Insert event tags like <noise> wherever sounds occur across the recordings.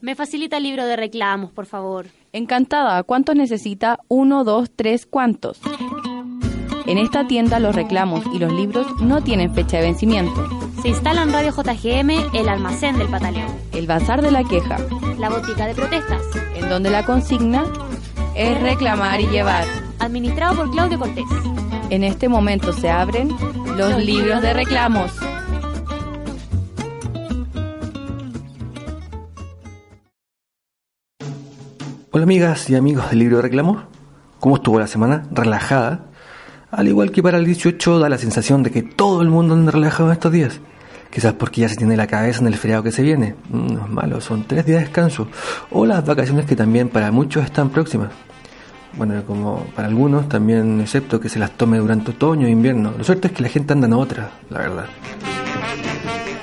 Me facilita el libro de reclamos, por favor. Encantada, ¿cuántos necesita? Uno, dos, tres, ¿cuántos? En esta tienda los reclamos y los libros no tienen fecha de vencimiento. Se instala en Radio JGM el almacén del Pataleón, El bazar de la queja, la botica de protestas, en donde la consigna es reclamar y llevar. administrado por Claudio Cortés. En este momento se abren los libros de reclamos. Hola amigas y amigos del libro de reclamos, ¿cómo estuvo la semana? ¿Relajada? Al igual que para el 18 da la sensación de que todo el mundo anda relajado estos días. Quizás porque ya se tiene la cabeza en el feriado que se viene. No es malo, son tres días de descanso. O las vacaciones que también para muchos están próximas. Bueno, como para algunos también, excepto que se las tome durante otoño e invierno. Lo cierto es que la gente anda en otra, la verdad.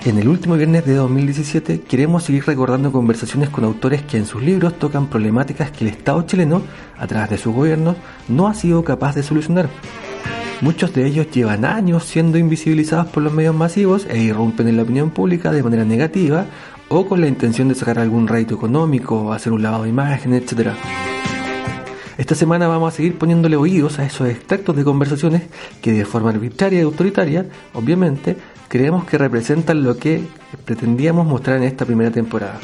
En el último viernes de 2017 queremos seguir recordando conversaciones con autores que en sus libros tocan problemáticas que el Estado chileno, a través de sus gobiernos, no ha sido capaz de solucionar. Muchos de ellos llevan años siendo invisibilizados por los medios masivos e irrumpen en la opinión pública de manera negativa o con la intención de sacar algún rédito económico hacer un lavado de imagen, etc. Esta semana vamos a seguir poniéndole oídos a esos extractos de conversaciones que de forma arbitraria y autoritaria, obviamente, creemos que representan lo que pretendíamos mostrar en esta primera temporada.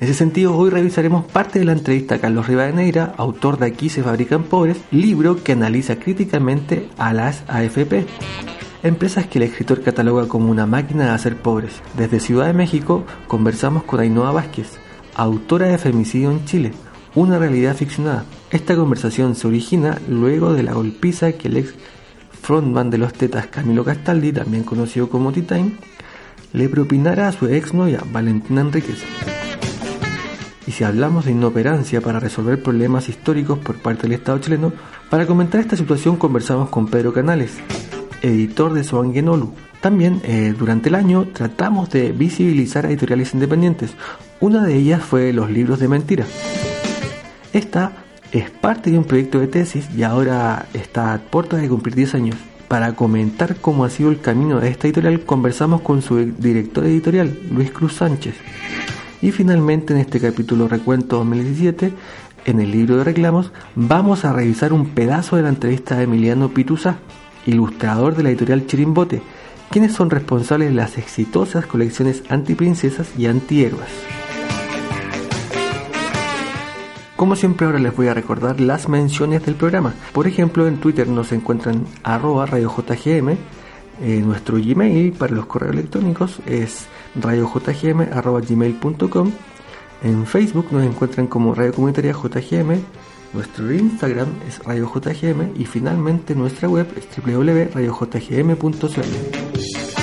En ese sentido, hoy revisaremos parte de la entrevista a Carlos Rivadeneira, autor de Aquí se fabrican pobres, libro que analiza críticamente a las AFP, empresas que el escritor cataloga como una máquina de hacer pobres. Desde Ciudad de México conversamos con Ainhoa Vázquez, autora de Femicidio en Chile, una realidad ficcionada. Esta conversación se origina luego de la golpiza que el ex frontman de los Tetas Camilo Castaldi, también conocido como T-Time, le propinara a su exnovia Valentina Enríquez. Y si hablamos de inoperancia para resolver problemas históricos por parte del Estado chileno, para comentar esta situación conversamos con Pedro Canales, editor de Soanguenolu. También eh, durante el año tratamos de visibilizar editoriales independientes. Una de ellas fue Los Libros de Mentira. Esta es parte de un proyecto de tesis y ahora está a puertas de cumplir 10 años. Para comentar cómo ha sido el camino de esta editorial, conversamos con su director editorial, Luis Cruz Sánchez. Y finalmente, en este capítulo Recuento 2017, en el libro de reclamos, vamos a revisar un pedazo de la entrevista de Emiliano Pituza, ilustrador de la editorial Chirimbote, quienes son responsables de las exitosas colecciones antiprincesas y antihéroes. Como siempre ahora les voy a recordar las menciones del programa. Por ejemplo, en Twitter nos encuentran radiojgm. Eh, nuestro Gmail para los correos electrónicos es radiojgm.gmail.com. En Facebook nos encuentran como Radio Comunitaria JGM. Nuestro Instagram es Radio JGM y finalmente nuestra web es www.radiojgm.cl.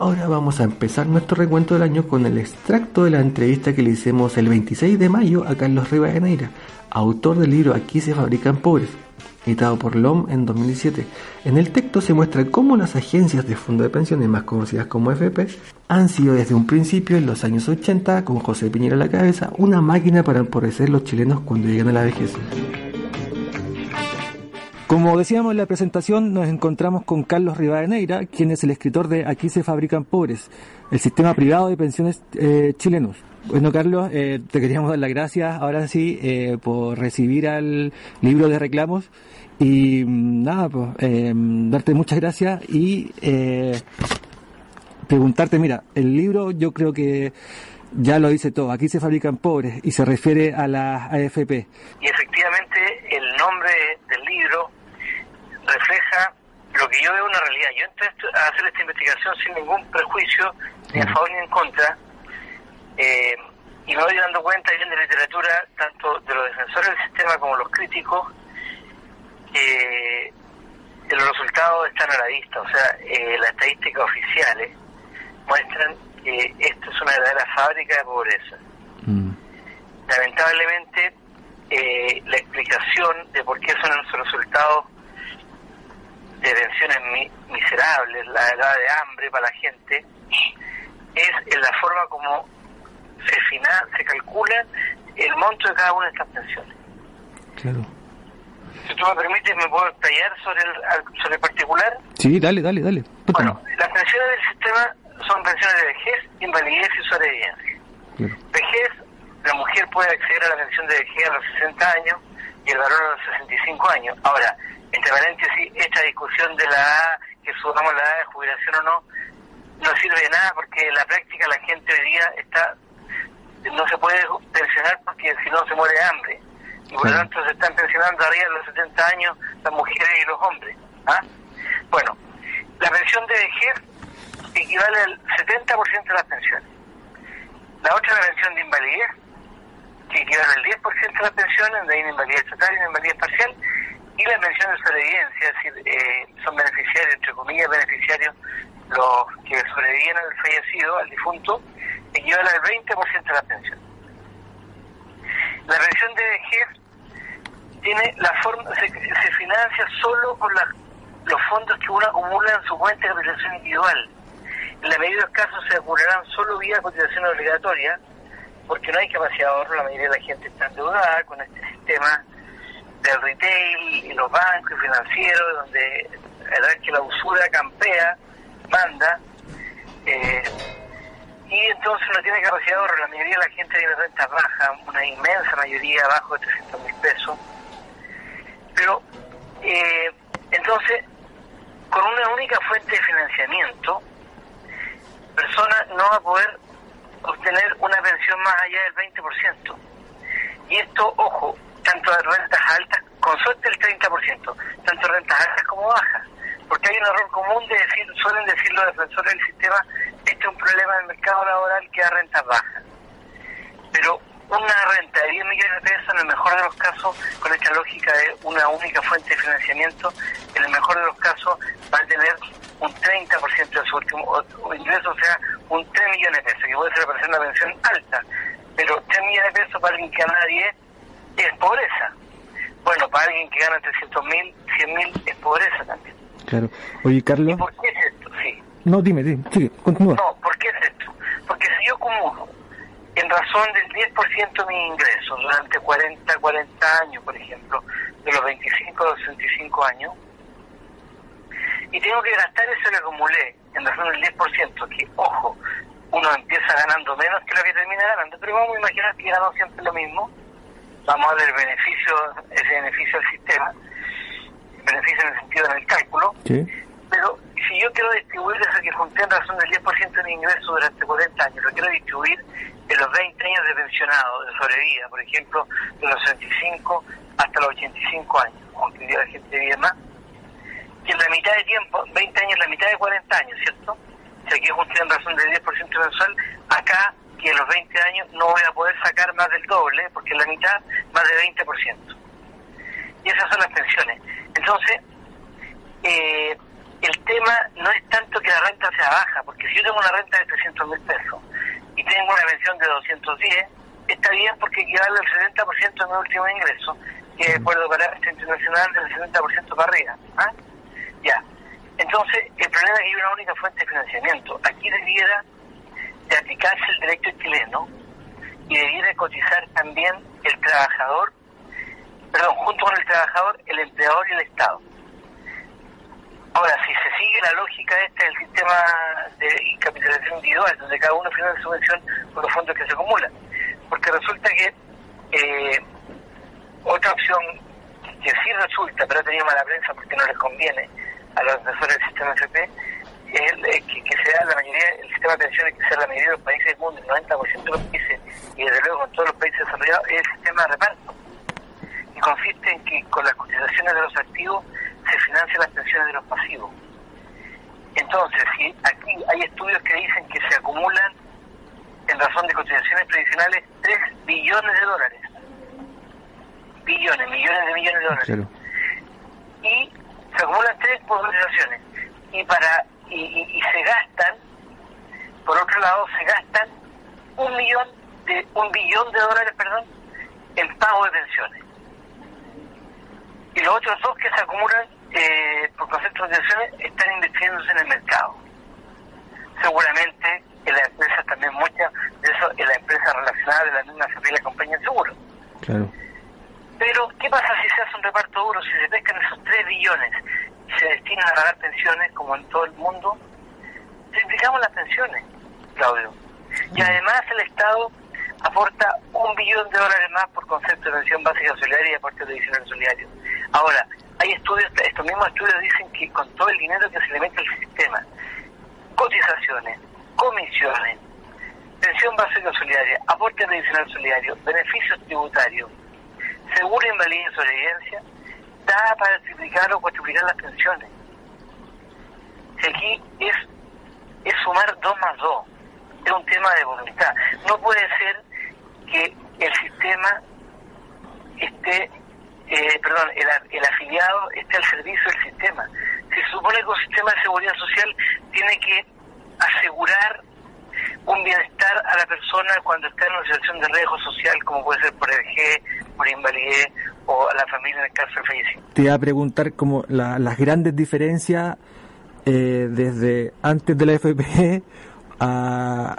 Ahora vamos a empezar nuestro recuento del año con el extracto de la entrevista que le hicimos el 26 de mayo a Carlos Rivadeneira, autor del libro Aquí se fabrican pobres, editado por LOM en 2017. En el texto se muestra cómo las agencias de fondo de pensiones, más conocidas como FP, han sido desde un principio, en los años 80, con José Piñera a la cabeza, una máquina para empobrecer los chilenos cuando llegan a la vejez. Como decíamos en la presentación, nos encontramos con Carlos Rivadeneira, quien es el escritor de Aquí se fabrican pobres, el sistema privado de pensiones eh, chilenos. Bueno, Carlos, eh, te queríamos dar las gracias ahora sí eh, por recibir al libro de reclamos y mm, nada, pues eh, darte muchas gracias y eh, preguntarte, mira, el libro yo creo que ya lo dice todo, aquí se fabrican pobres y se refiere a las AFP. Y efectivamente el nombre del libro refleja lo que yo veo una realidad. Yo entré a hacer esta investigación sin ningún prejuicio, ni a favor ni en contra, eh, y me voy dando cuenta bien de la literatura, tanto de los defensores del sistema como los críticos, que los resultados están a la vista. O sea, eh, las estadísticas oficiales muestran que esto es una verdadera fábrica de pobreza. Lamentablemente, eh, la explicación de por qué son esos resultados de pensiones mi- miserables, la edad de hambre para la gente, es en la forma como se fina, se calcula el monto de cada una de estas pensiones. Claro. Si tú me permites, me puedo explayar sobre el, sobre el particular. Sí, dale, dale, dale. Bueno, las pensiones del sistema son pensiones de vejez, invalidez y sobrevivencia. Vejez, la mujer puede acceder a la pensión de vejez a los 60 años y el valor a los 65 años. Ahora, entre paréntesis, esta discusión de la que subamos la edad de jubilación o no, no sirve de nada porque en la práctica la gente hoy día está no se puede pensionar porque si no se muere de hambre. Y por lo tanto se están pensionando arriba de los 70 años las mujeres y los hombres. ¿ah? Bueno, la pensión de vejez equivale al 70% de las pensiones. La otra es la pensión de invalidez, que equivale al 10% de las pensiones, de una invalidez total y una invalidez parcial, y la pensión de sobrevivencia, es decir, eh, son beneficiarios, entre comillas, beneficiarios, los que sobreviven al fallecido, al difunto, equivale al 20% de la pensión. La pensión de vejez tiene la forma se, financia solo con los fondos que uno acumula en su cuenta de capitalización individual. En la mayoría de los casos se acumularán solo vía cotización obligatoria, porque no hay capacidad de ahorro, la mayoría de la gente está endeudada con este sistema del retail y los bancos y financieros, donde la verdad que la usura campea, manda, eh, y entonces no tiene capacidad de. La mayoría de la gente tiene rentas bajas, una inmensa mayoría abajo de 300 mil pesos. Pero, eh, entonces, con una única fuente de financiamiento, persona no va a poder obtener una pensión más allá del 20%. Y esto, ojo, tanto de rentas altas, con suerte el 30%, tanto rentas altas como bajas. Porque hay un error común de decir, suelen decir los defensores del sistema, este es un problema del mercado laboral que da rentas bajas. Pero una renta de 10 millones de pesos, en el mejor de los casos, con esta lógica de una única fuente de financiamiento, en el mejor de los casos va a tener un 30% de su último ingreso, o sea, un 3 millones de pesos, que puede ser una pensión alta, pero 3 millones de pesos para alguien que gana 10 es pobreza. Bueno, para alguien que gana 300 mil, 100 mil es pobreza también. Claro. Oye, Carlos. por qué es esto? Sí. No, dime, dime, sigue, continúa. No, ¿por qué es esto? Porque si yo acumulo en razón del 10% de mis ingresos durante 40, 40 años, por ejemplo, de los 25 a los 65 años, y tengo que gastar eso que acumulé en razón del 10%, que, ojo, uno empieza ganando menos que lo que termina ganando, pero vamos a imaginar que ganamos siempre lo mismo, vamos a ver el beneficio, ese beneficio al sistema, beneficio en el sentido del cálculo, pero si yo quiero distribuir eso que junté en razón del 10% de mi ingreso durante 40 años, lo quiero distribuir en los 20 años de pensionado, de sobrevida, por ejemplo, de los 65 hasta los 85 años, aunque la gente vive más, que en la mitad de tiempo, 20 años, la mitad de 40 años, ¿cierto? Si aquí junté en razón del 10% mensual, acá que en los 20 años no voy a poder sacar más del doble, porque la mitad más de 20%. Y esas son las pensiones. Entonces, eh, el tema no es tanto que la renta sea baja, porque si yo tengo una renta de 300 mil pesos y tengo una pensión de 210, está bien porque equivale al 70% de mi último ingreso, que es acuerdo para este internacional del 70% para arriba. ¿ah? Ya. Entonces, el problema es que hay una única fuente de financiamiento. Aquí debiera de aplicarse el derecho chileno y debiera cotizar también el trabajador, perdón, junto con el trabajador, el empleador y el Estado. Ahora, si se sigue la lógica esta del sistema de capitalización individual, donde cada uno financia su pensión con los fondos que se acumulan, porque resulta que eh, otra opción que sí resulta, pero ha tenido mala prensa porque no les conviene a los defensores del sistema FP, es que, que sea la mayoría, el sistema de pensiones que sea la mayoría de los países del mundo, el 90% de los países, y desde luego en todos los países desarrollados, es el sistema de reparto. Y consiste en que con las cotizaciones de los activos se financian las pensiones de los pasivos. Entonces, si aquí hay estudios que dicen que se acumulan en razón de cotizaciones tradicionales 3 billones de dólares. Billones, millones de millones de dólares. Y se acumulan tres por cotizaciones. Y para y, se gastan, por otro lado, se gastan un millón de un billón de dólares, perdón, en pago de pensiones. Y los otros dos que se acumulan eh, por concepto de pensiones están invirtiéndose en el mercado. Seguramente en las empresas también muchas de eso en las empresas relacionadas de la misma familia compañía de seguro. Claro. Pero, ¿qué pasa si se hace un reparto duro? Si se pescan esos 3 billones y se destinan a pagar pensiones, como en todo el mundo, duplicamos las pensiones, Claudio. Y además el Estado aporta un billón de dólares más por concepto de pensión básica solidaria y aporte adicional solidario. Ahora, hay estudios, estos mismos estudios dicen que con todo el dinero que se le mete al sistema, cotizaciones, comisiones, pensión básica solidaria, aporte adicional solidario, beneficios tributarios, seguro invalidez y sobrevivencia, da para triplicar o cuatriplicar las pensiones. Si aquí es, sumar dos más dos, es un tema de voluntad. No puede ser que el sistema esté, eh, perdón, el, afiliado esté al servicio del sistema. Se supone que un sistema de seguridad social tiene que asegurar un bienestar a la persona cuando está en una situación de riesgo social, como puede ser por G, por o a la familia en el caso. Te iba a preguntar como las grandes diferencias eh, desde antes de la FP a,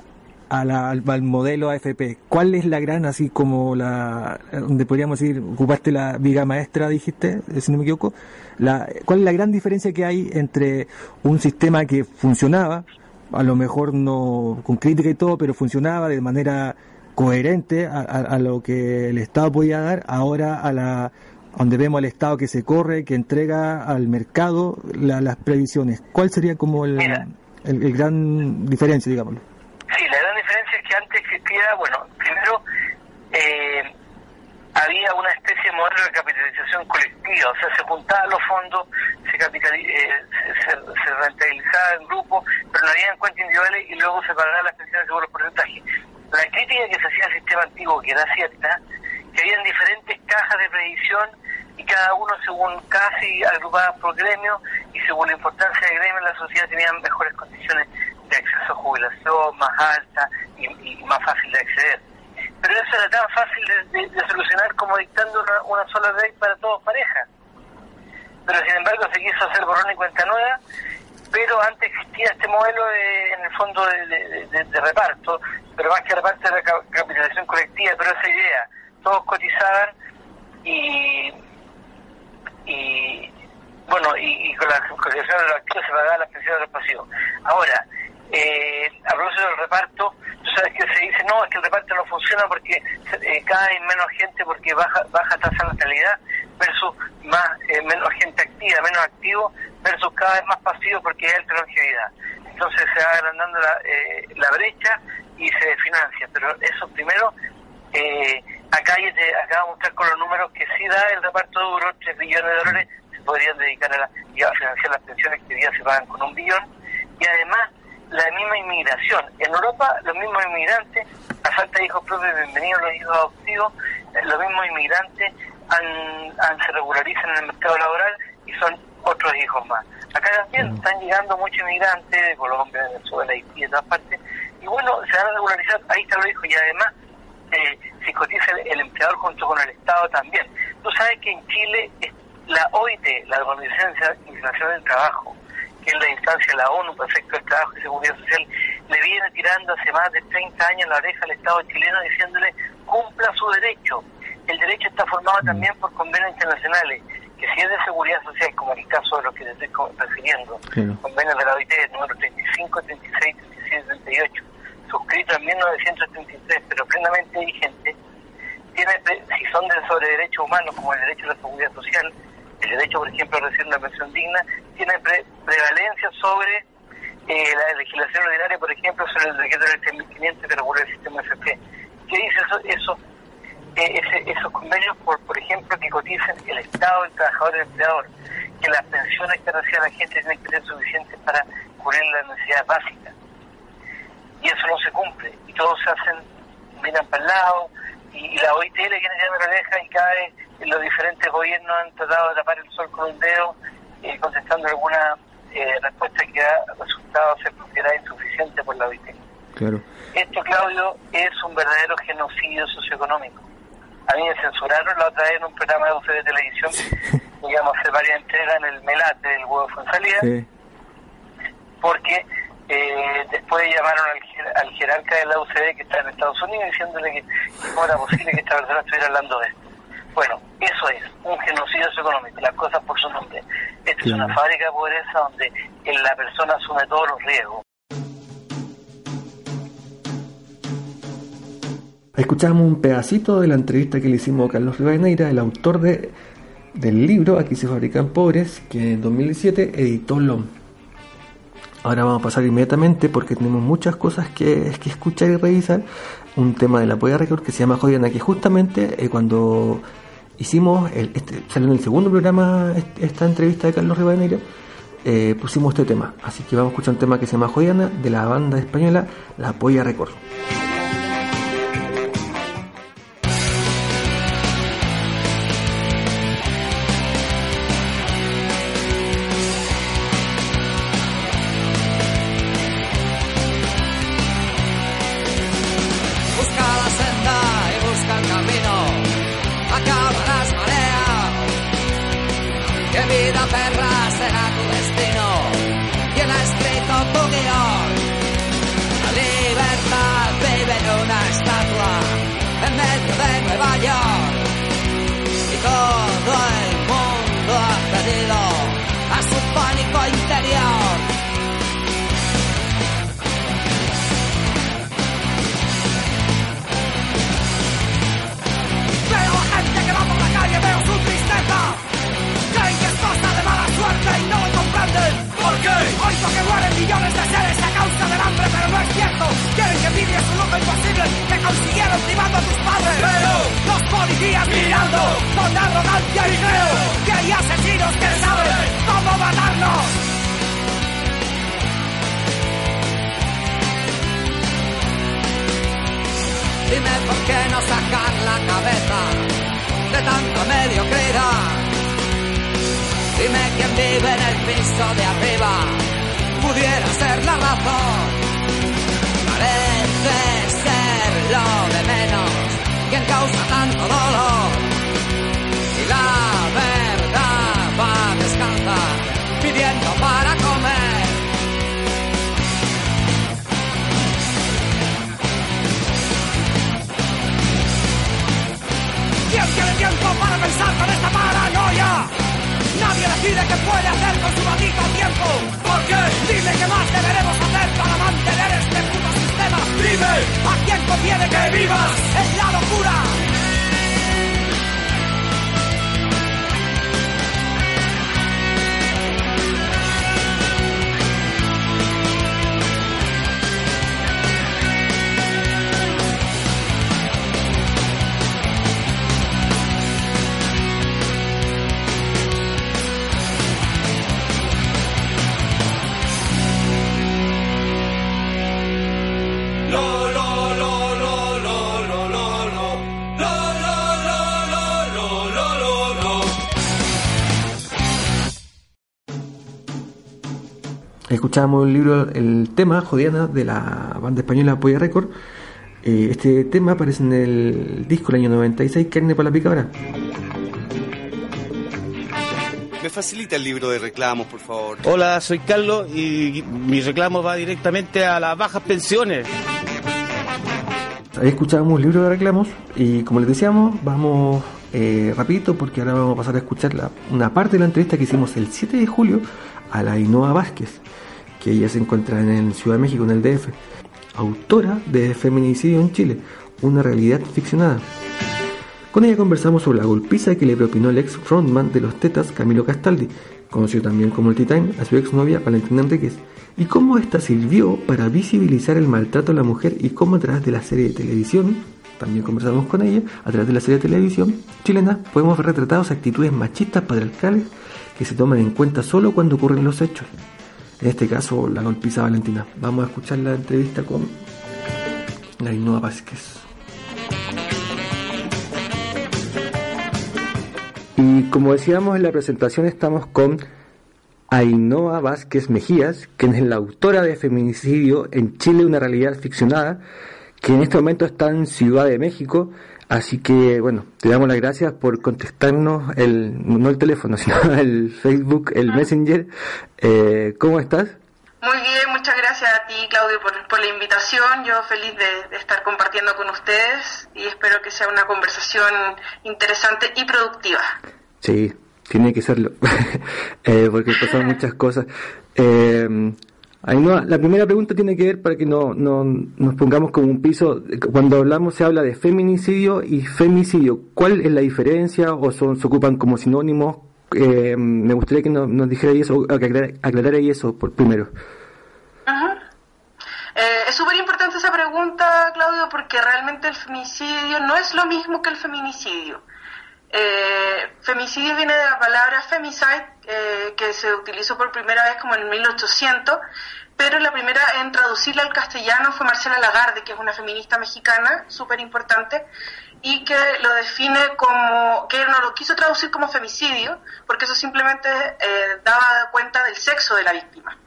al, modelo AFP. ¿Cuál es la gran, así como la, donde podríamos decir, ocupaste la viga maestra, dijiste, si no me equivoco? La, ¿Cuál es la gran diferencia que hay entre un sistema que funcionaba, a lo mejor no con crítica y todo, pero funcionaba de manera coherente a, lo que el Estado podía dar, ahora a la donde vemos al Estado que se corre, que entrega al mercado las previsiones. ¿Cuál sería como el, el, gran diferencia, digámoslo? Sí, la gran diferencia es que antes existía, bueno, primero eh, había una especie de modelo de capitalización colectiva, o sea, se juntaban los fondos, se, eh, se, rentabilizaban en grupo, pero no había cuentas individuales y luego se pagaban las pensiones según los porcentajes. La crítica que se hacía al sistema antiguo, que era cierta, que habían diferentes cajas de previsión y cada uno según casi agrupadas por gremio y según la importancia del gremio en la sociedad tenían mejores condiciones de acceso a jubilación, más alta y más fácil de acceder pero eso era tan fácil de, solucionar como dictando una, sola ley para todos parejas. Pero sin embargo se quiso hacer borrón y cuenta nueva, pero antes existía este modelo de, en el fondo de, reparto, pero más que reparto era capitalización colectiva, pero esa idea, todos cotizaban y, y bueno, y, con la cotización de los activos se pagaban las pensiones de los pasivos. Ahora, eh, a propósito del reparto, tú sabes que se dice, no, es que el reparto no funciona porque eh, cada vez menos gente porque baja baja tasa de natalidad versus más eh, menos gente activa, menos activo versus cada vez más pasivo porque hay alta longevidad. Entonces se va agrandando la, eh, la brecha y se financia, pero eso primero, eh, acá te acabo de mostrar con los números que si da el reparto duro, 3 billones de dólares, se podrían dedicar a, la, a financiar las pensiones que hoy día se pagan con un billón y además la misma inmigración. En Europa, los mismos inmigrantes, a falta de hijos propios, bienvenidos los hijos adoptivos, eh, los mismos inmigrantes han, se regularizan en el mercado laboral y son otros hijos más. Acá también están llegando muchos inmigrantes de Colombia, Venezuela, Haití, de todas partes, y bueno, se van a regularizar, ahí está lo dijo, y además eh, se cotiza el, empleador junto con el Estado también. Tú sabes que en Chile la OIT, la Organización Internacional del Trabajo, que es la instancia de la ONU para efecto del trabajo y seguridad social, le viene tirando hace más de 30 años la oreja al Estado chileno diciéndole cumpla su derecho. El derecho está formado mm. también por convenios internacionales, que si es de seguridad social, como en el caso de lo que le estoy refiriendo, convenios de la OIT número 35, 36, 37, 38, suscritos en 1933, pero plenamente vigente, tiene, si son de sobre derechos humanos, como el derecho a la seguridad social, el derecho, por ejemplo, a recibir una pensión digna, tiene prevalencia sobre eh, la legislación ordinaria, por ejemplo, sobre el decreto del 3500 que regula el sistema FP. ¿Qué dice eso? eso eh, esos convenios, por, por ejemplo, que coticen el Estado, el trabajador y el empleador, que las pensiones que recibe la gente tienen que ser suficientes para cubrir las necesidades básicas. Y eso no se cumple. Y todos se hacen, miran para el lado, y, la OIT le viene ya la oreja y cae los diferentes gobiernos han tratado de tapar el sol con un dedo, eh, contestando alguna eh, respuesta que ha resultado ser considerada insuficiente por la OIT. Claro. Esto, Claudio, es un verdadero genocidio socioeconómico. A mí me censuraron la otra vez en un programa de de televisión, digamos, hacer varias entregas en el Melate del huevo Fonsalía, sí. porque eh, después llamaron al, al, jerarca de la UCD que está en Estados Unidos diciéndole que cómo era posible que esta persona estuviera hablando de esto. Bueno, eso es un genocidio económico, las cosas por su nombre. Esta es una fábrica de pobreza donde la persona asume todos los riesgos. Escuchamos un pedacito de la entrevista que le hicimos a Carlos Rivadeneira, el autor de, del libro Aquí se fabrican pobres, que en 2017 editó LOM. Ahora vamos a pasar inmediatamente porque tenemos muchas cosas que, escuchar y revisar. Un tema de la Polla Record que se llama Jodiana, que justamente eh, cuando hicimos, el, este, salió en el segundo programa esta entrevista de Carlos Rivadeneira, eh, pusimos este tema. Así que vamos a escuchar un tema que se llama Jodiana de la banda española La Polla Record. Escuchábamos el libro, el tema Jodiana de la banda española Polla Record. Eh, este tema aparece en el disco del año 96, Carne para la Picadora. ¿Me facilita el libro de reclamos, por favor? Hola, soy Carlos y mi reclamo va directamente a las bajas pensiones. Ahí escuchábamos el libro de reclamos y como les decíamos, vamos eh, rapidito porque ahora vamos a pasar a escuchar la, una parte de la entrevista que hicimos el 7 de julio a la Inoa Vázquez que ella se encuentra en Ciudad de México, en el DF, autora de Feminicidio en Chile, una realidad ficcionada. Con ella conversamos sobre la golpiza que le propinó el ex frontman de los Tetas, Camilo Castaldi, conocido también como el Titán, a su exnovia Valentina Enríquez, y cómo esta sirvió para visibilizar el maltrato a la mujer y cómo a través de la serie de televisión, también conversamos con ella, a través de la serie de televisión chilena podemos ver retratados actitudes machistas patriarcales que se toman en cuenta solo cuando ocurren los hechos. En este caso, la golpiza Valentina. Vamos a escuchar la entrevista con Ainhoa Vázquez. Y como decíamos en la presentación, estamos con Ainhoa Vázquez Mejías, quien es la autora de Feminicidio en Chile, una realidad ficcionada, que en este momento está en Ciudad de México Así que, bueno, te damos las gracias por contestarnos, el, no el teléfono, <laughs> sino el Facebook, el Messenger. Eh, ¿Cómo estás? Muy bien, muchas gracias a ti, Claudio, por, la invitación. Yo feliz de, estar compartiendo con ustedes y espero que sea una conversación interesante y productiva. Sí, tiene que serlo, <laughs> eh, porque pasan <laughs> muchas cosas. Eh, Ainhoa, la primera pregunta tiene que ver para que no, no nos pongamos como un piso. Cuando hablamos se habla de feminicidio y femicidio. ¿Cuál es la diferencia o son, se ocupan como sinónimos? Eh, me gustaría que nos, nos dijera eso, que aclarara, aclarara eso por primero. Eh, es súper importante esa pregunta, Claudio, porque realmente el femicidio no es lo mismo que el feminicidio. Eh, femicidio viene de la palabra femicide, eh, que se utilizó por primera vez como en 1800, pero la primera en traducirla al castellano fue Marcela Lagarde, que es una feminista mexicana súper importante, y que lo define como, que no lo quiso traducir como femicidio, porque eso simplemente eh, daba cuenta del sexo de la víctima.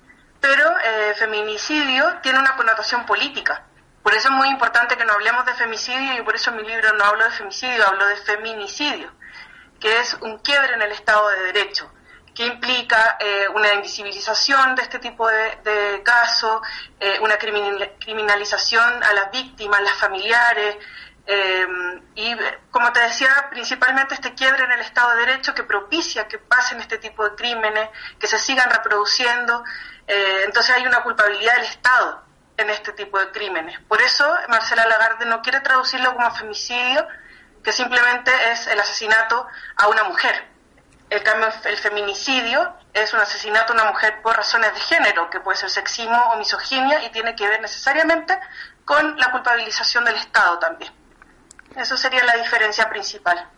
Pero eh, feminicidio tiene una connotación política. Por eso es muy importante que no hablemos de femicidio y por eso en mi libro no hablo de femicidio, hablo de feminicidio, que es un quiebre en el Estado de Derecho, que implica eh, una invisibilización de este tipo de, casos, eh, una criminalización a las víctimas, las familiares, eh, y como te decía, principalmente este quiebre en el Estado de Derecho que propicia que pasen este tipo de crímenes, que se sigan reproduciendo. entonces hay una culpabilidad del Estado en este tipo de crímenes. Por eso Marcela Lagarde no quiere traducirlo como femicidio, que simplemente es el asesinato a una mujer. El cambio, el feminicidio es un asesinato a una mujer por razones de género, que puede ser sexismo o misoginia y tiene que ver necesariamente con la culpabilización del Estado también. Eso sería la diferencia principal.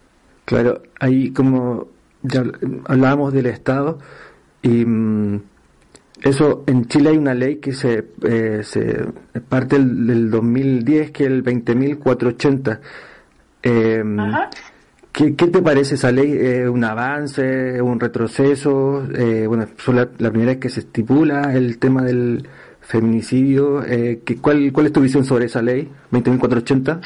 Claro, ahí como ya hablábamos del Estado y mm, eso, en Chile hay una ley que se, eh, se parte del, 2010, que es el 20.480. Eh, ¿qué, ¿Qué te parece esa ley? ¿Es un avance? ¿Un retroceso? Eh, bueno, la, la, primera vez que se estipula el tema del feminicidio. Eh, ¿cuál, ¿Cuál es tu visión sobre esa ley, 20.480?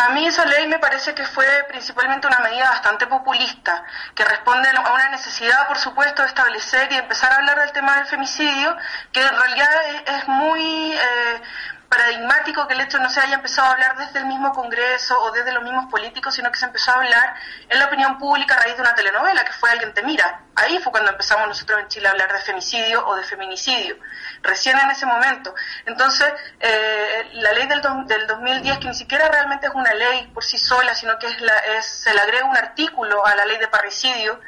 A mí esa ley me parece que fue principalmente una medida bastante populista, que responde a una necesidad, por supuesto, de establecer y empezar a hablar del tema del femicidio, que en realidad es muy... Eh, paradigmático que el hecho no se haya empezado a hablar desde el mismo Congreso o desde los mismos políticos, sino que se empezó a hablar en la opinión pública a raíz de una telenovela, que fue Alguien te mira. Ahí fue cuando empezamos nosotros en Chile a hablar de femicidio o de feminicidio, recién en ese momento. Entonces, eh, la ley del, del 2010, que ni siquiera realmente es una ley por sí sola, sino que es la, es, se le agrega un artículo a la ley de parricidio,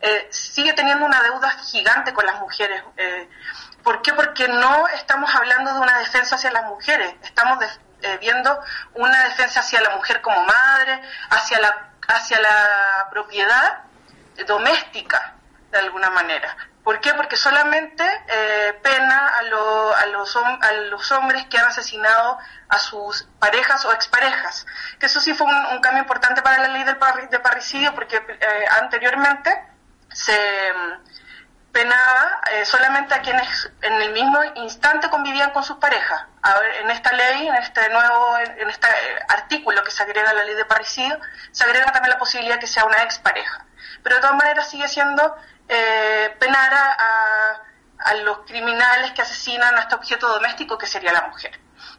eh, sigue teniendo una deuda gigante con las mujeres. Eh, ¿Por qué? Porque no estamos hablando de una defensa hacia las mujeres, estamos eh, viendo una defensa hacia la mujer como madre, hacia la, hacia la propiedad doméstica, de alguna manera. ¿Por qué? Porque solamente eh, pena a, a, los, a los hombres que han asesinado a sus parejas o exparejas. Que eso sí fue un, cambio importante para la ley del de parricidio, porque eh, anteriormente se penaba eh, solamente a quienes en el mismo instante convivían con sus parejas. en esta ley, en este nuevo, en este eh, artículo que se agrega a la ley de parricidio, se agrega también la posibilidad que sea una expareja. Pero de todas maneras sigue siendo eh, penar a, a, los criminales que asesinan a este objeto doméstico que sería la mujer.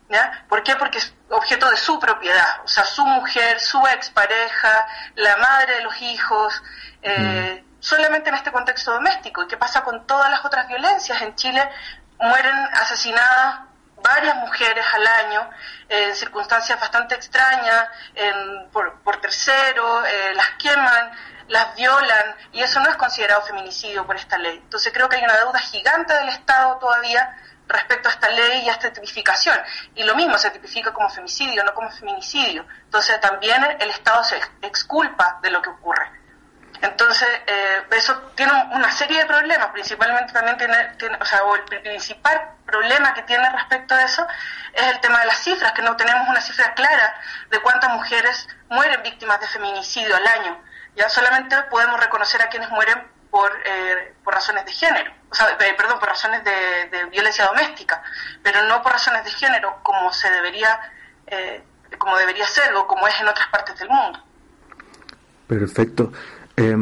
¿Ya? ¿Por qué? Porque es objeto de su propiedad, o sea, su mujer, su expareja, la madre de los hijos, eh, mm solamente en este contexto doméstico. ¿Y qué pasa con todas las otras violencias? En Chile mueren asesinadas varias mujeres al año en circunstancias bastante extrañas, por, por terceros, eh, las queman, las violan, y eso no es considerado feminicidio por esta ley. Entonces creo que hay una deuda gigante del Estado todavía respecto a esta ley y a esta tipificación. Y lo mismo se tipifica como femicidio, no como feminicidio. Entonces también el Estado se exculpa de lo que ocurre. Entonces, eh, eso tiene una serie de problemas, principalmente también tiene, o sea, el principal problema que tiene respecto a eso es el tema de las cifras, que no tenemos una cifra clara de cuántas mujeres mueren víctimas de feminicidio al año. Ya solamente podemos reconocer a quienes mueren por, eh, por razones de género, o sea, eh, perdón, por razones de, violencia doméstica, pero no por razones de género como se debería, como debería ser o como es en otras partes del mundo. Perfecto. Eh,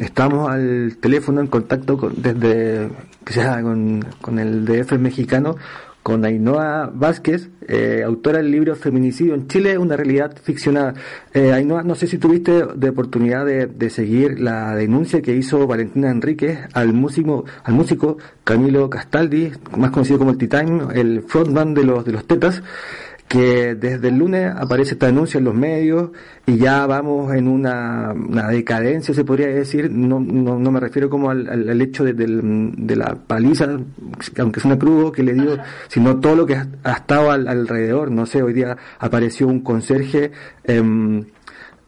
estamos al teléfono en contacto con, desde que sea con, con, el DF mexicano con Ainhoa Vázquez, eh, autora del libro Feminicidio en Chile, una realidad ficcionada. Eh, Ainhoa, no sé si tuviste de oportunidad de, seguir la denuncia que hizo Valentina Enríquez al músico, al músico Camilo Castaldi, más conocido como el T-Time, el frontman de los, de los Tetas, que desde el lunes aparece esta denuncia en los medios y ya vamos en una, decadencia, se podría decir, no, no, no me refiero como al, al, hecho de, de, la paliza, aunque es una crudo que le dio, sino todo lo que ha, estado alrededor, no sé, hoy día apareció un conserje em,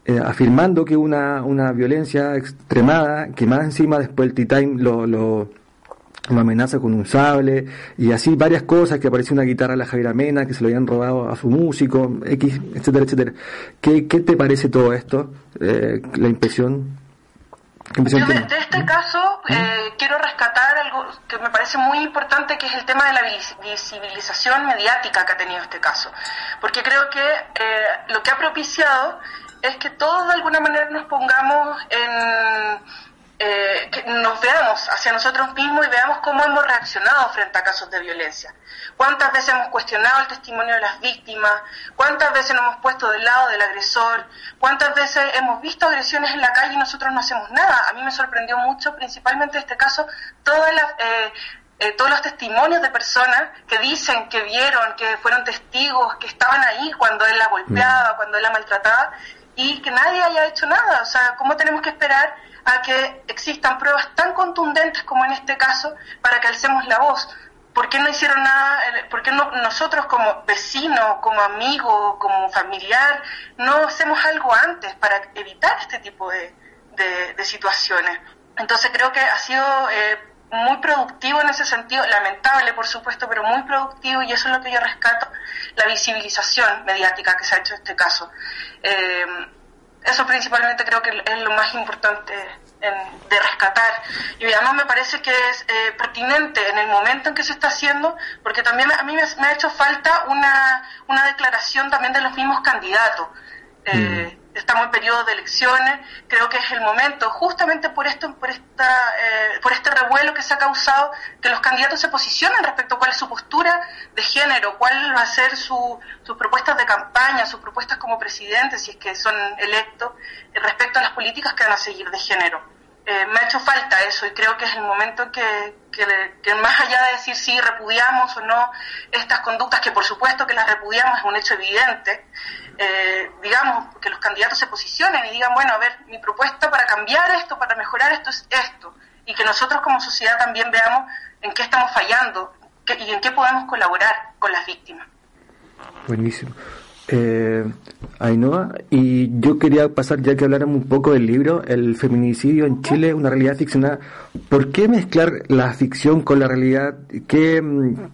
eh, afirmando que una, una violencia extremada, que más encima después el T-Time lo, lo una amenaza con un sable y así varias cosas que apareció una guitarra a la Javiera Mena que se lo habían robado a su músico X etcétera etcétera ¿qué, qué te parece todo esto? Eh, la impresión de, este caso eh, quiero rescatar algo que me parece muy importante, que es el tema de la visibilización mediática que ha tenido este caso. Porque creo que eh, lo que ha propiciado es que todos de alguna manera nos pongamos en eh, que nos veamos hacia nosotros mismos y veamos cómo hemos reaccionado frente a casos de violencia. ¿Cuántas veces hemos cuestionado el testimonio de las víctimas? ¿Cuántas veces nos hemos puesto del lado del agresor? ¿Cuántas veces hemos visto agresiones en la calle y nosotros no hacemos nada? A mí me sorprendió mucho, principalmente en este caso, todas las... Eh, eh, todos los testimonios de personas que dicen que vieron, que fueron testigos, que estaban ahí cuando él la golpeaba, mm. cuando él la maltrataba, y que nadie haya hecho nada. O sea, ¿cómo tenemos que esperar a que existan pruebas tan contundentes como en este caso para que alcemos la voz. ¿Por qué no hicieron nada? ¿Por qué no, nosotros como vecino, como amigo, como familiar, no hacemos algo antes para evitar este tipo de, situaciones? Entonces creo que ha sido eh, muy productivo en ese sentido, lamentable por supuesto, pero muy productivo y eso es lo que yo rescato, la visibilización mediática que se ha hecho en este caso. Eh, eso principalmente creo que es lo más importante de rescatar. Y además me parece que es eh, pertinente en el momento en que se está haciendo, porque también a mí me, ha hecho falta una, una declaración también de los mismos candidatos. Eh, mm estamos en periodo de elecciones, creo que es el momento, justamente por esto, por esta, eh, por este revuelo que se ha causado, que los candidatos se posicionen respecto a cuál es su postura de género, cuál va a ser su, sus propuestas de campaña, sus propuestas como presidente, si es que son electos, eh, respecto a las políticas que van a seguir de género. Eh, me ha hecho falta eso y creo que es el momento que, que, más allá de decir si repudiamos o no estas conductas, que por supuesto que las repudiamos es un hecho evidente, eh, digamos, que los candidatos se posicionen y digan, bueno, a ver, mi propuesta para cambiar esto, para mejorar esto es esto, y que nosotros como sociedad también veamos en qué estamos fallando y en qué podemos colaborar con las víctimas. Buenísimo eh, Ainhoa, y yo quería pasar ya que habláramos un poco del libro, El feminicidio en Chile, una realidad ficcionada. ¿Por qué mezclar la ficción con la realidad? ¿Qué,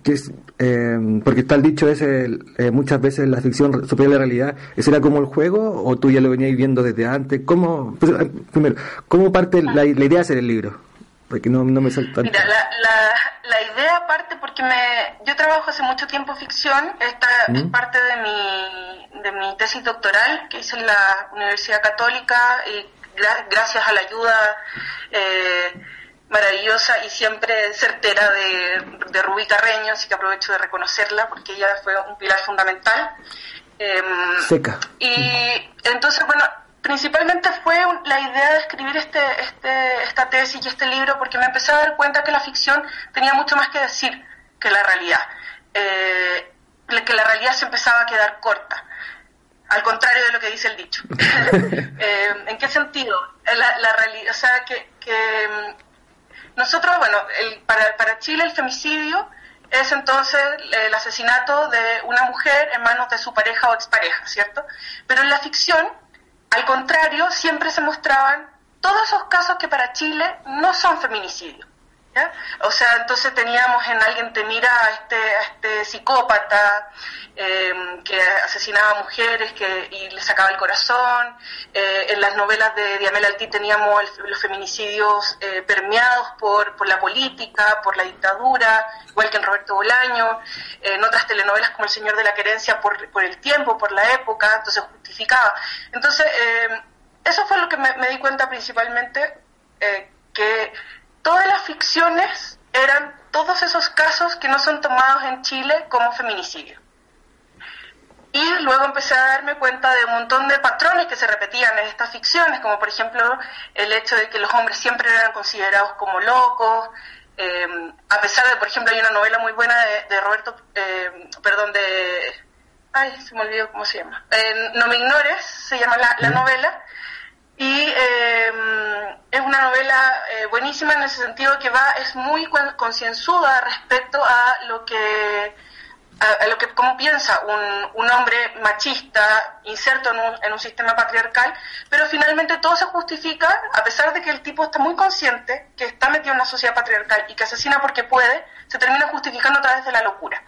qué es, eh, porque está el dicho ese, eh, muchas veces la ficción supera la realidad. ¿Ese era como el juego o tú ya lo venías viendo desde antes? ¿Cómo, pues, eh, primero, ¿cómo parte la, la idea de hacer el libro? Porque no, no me salta. Mira, la, la, la, idea parte porque me, yo trabajo hace mucho tiempo ficción, esta es parte de mi, de mi tesis doctoral que hice en la Universidad Católica y gracias a la ayuda eh, maravillosa y siempre certera de, de Rubí Carreño, así que aprovecho de reconocerla porque ella fue un pilar fundamental. Em, Seca. Y entonces, bueno, principalmente fue la idea de escribir este, este, esta tesis y este libro porque me empecé a dar cuenta que la ficción tenía mucho más que decir que la realidad, eh, que la realidad se empezaba a quedar corta, al contrario de lo que dice el dicho. <laughs> <laughs> Eh, ¿En qué sentido? La, la realidad, o sea, que, que mm, nosotros, bueno, el, para, para Chile el femicidio es entonces el asesinato de una mujer en manos de su pareja o expareja, ¿cierto? Pero en la ficción al contrario, siempre se mostraban todos esos casos que para Chile no son feminicidios. O sea, entonces teníamos en Alguien te mira a este, a este psicópata em, que asesinaba mujeres que, y le sacaba el corazón. Eh, en las novelas de Diamel Altí teníamos los feminicidios eh, permeados por, por la política, por la dictadura, igual que en Roberto Bolaño. en otras telenovelas como El Señor de la Querencia por, por el tiempo, por la época, entonces justificaba. Entonces, em, eso fue lo que me, me di cuenta principalmente, eh, que todas las ficciones eran todos esos casos que no son tomados en Chile como feminicidio. Y luego empecé a darme cuenta de un montón de patrones que se repetían en estas ficciones, como por ejemplo el hecho de que los hombres siempre eran considerados como locos, eh, a pesar de, por ejemplo, hay una novela muy buena de, Roberto, eh, perdón, de... Ay, se me olvidó cómo se llama. Eh, no me ignores, se llama la, novela. Y es una novela buenísima en ese sentido que va, es muy concienzuda respecto a lo que a, lo que cómo piensa un, un hombre machista inserto en un, en un, sistema patriarcal, pero finalmente todo se justifica, a pesar de que el tipo está muy consciente que está metido en una sociedad patriarcal y que asesina porque puede, se termina justificando a través de la locura.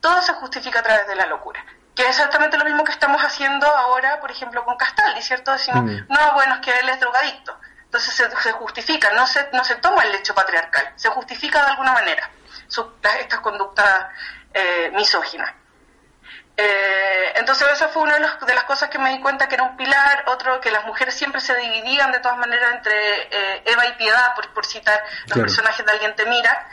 Todo se justifica a través de la locura. Que es exactamente lo mismo que estamos haciendo ahora, por ejemplo, con Castaldi, ¿cierto? Decimos, mm. no, bueno, es que él es drogadicto. Entonces se, se, justifica, no se, no se toma el hecho patriarcal, se justifica de alguna manera estas conductas eh, misógina. Eh, entonces esa fue una de, las cosas que me di cuenta que era un pilar, otro que las mujeres siempre se dividían de todas maneras entre eh, Eva y Piedad, por, citar los personajes de Alguien te mira.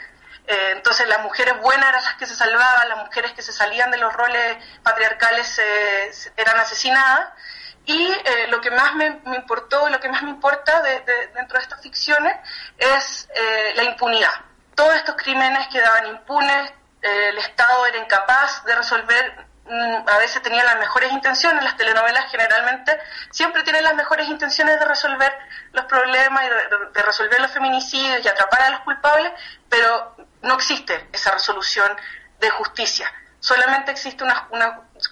Eh, entonces las mujeres buenas eran las que se salvaban, las mujeres que se salían de los roles patriarcales eran asesinadas. Y lo que más me, importó, lo que más me importa dentro de estas ficciones es la impunidad. Todos estos crímenes quedaban impunes, el Estado era incapaz de resolver, mm, a veces tenía las mejores intenciones, las telenovelas generalmente siempre tienen las mejores intenciones de resolver los problemas y de, resolver los feminicidios y atrapar a los culpables, pero no existe esa resolución de justicia. Solamente existe una,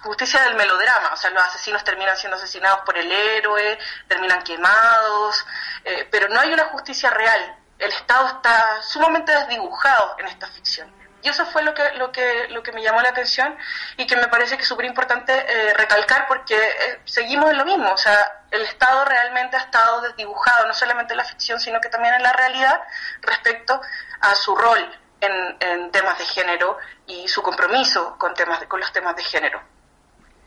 justicia del melodrama, o sea, los asesinos terminan siendo asesinados por el héroe, terminan quemados, eh, pero no hay una justicia real. El Estado está sumamente desdibujado en esta ficción. Y eso fue lo que, lo que, lo que me llamó la atención y que me parece que es súper importante eh, recalcar porque eh, seguimos en lo mismo. O sea, el Estado realmente ha estado desdibujado, no solamente en la ficción, sino que también en la realidad respecto a su rol en, en temas de género y su compromiso con, temas de, con los temas de género.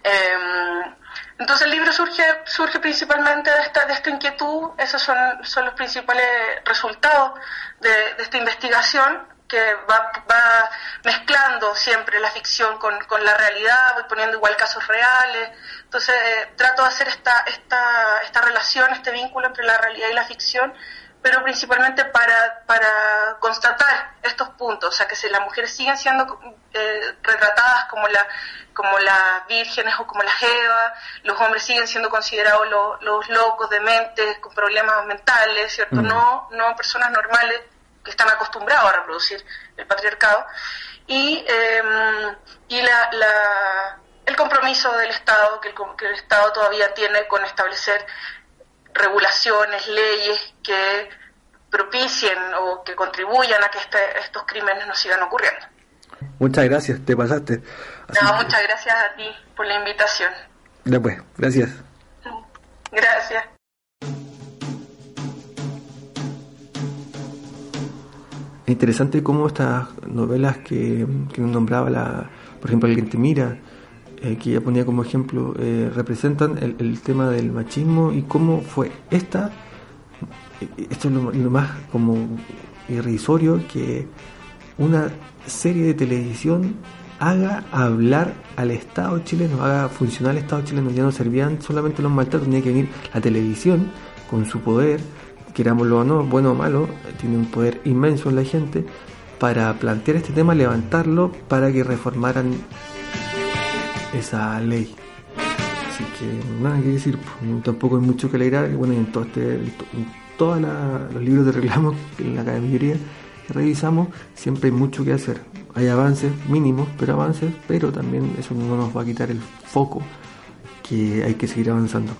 Em, entonces el libro surge, surge principalmente de esta, de esta inquietud, esos son, son los principales resultados de, de esta investigación que va, va mezclando siempre la ficción con, con, la realidad, voy poniendo igual casos reales. Entonces eh, trato de hacer esta, esta, esta relación, este vínculo entre la realidad y la ficción, pero principalmente para, para constatar estos puntos, o sea, que si las mujeres siguen siendo eh, retratadas como, la, como las vírgenes o como las Eva, los hombres siguen siendo considerados los locos, dementes, con problemas mentales, ¿cierto? Mm. No, no personas normales que están acostumbrados a reproducir el patriarcado, y, em, y la, la, el compromiso del Estado, que el, que el Estado todavía tiene con establecer regulaciones, leyes que propicien o que contribuyan a que este, estos crímenes no sigan ocurriendo. Muchas gracias, te pasaste. no, muchas gracias a ti por la invitación. Después, gracias. Gracias. Es interesante cómo estas novelas que, que nombraba, la, por ejemplo, Alguien te mira, eh, que ella ponía como ejemplo, eh, representan el, tema del machismo y cómo fue esta, esto es lo, más como irrisorio, que una serie de televisión haga hablar al Estado chileno, haga funcionar al Estado chileno. Ya no servían solamente los maltratos, tenía que venir la televisión con su poder querámoslo o no, bueno o malo, tiene un poder inmenso en la gente para plantear este tema, levantarlo para que reformaran esa ley. Así que nada que decir, tampoco hay mucho que alegrar. Bueno, en, todo este, todos los libros de reclamos, en la mayoría que revisamos, siempre hay mucho que hacer. Hay avances mínimos, pero avances, pero también eso no nos va a quitar el foco que hay que seguir avanzando.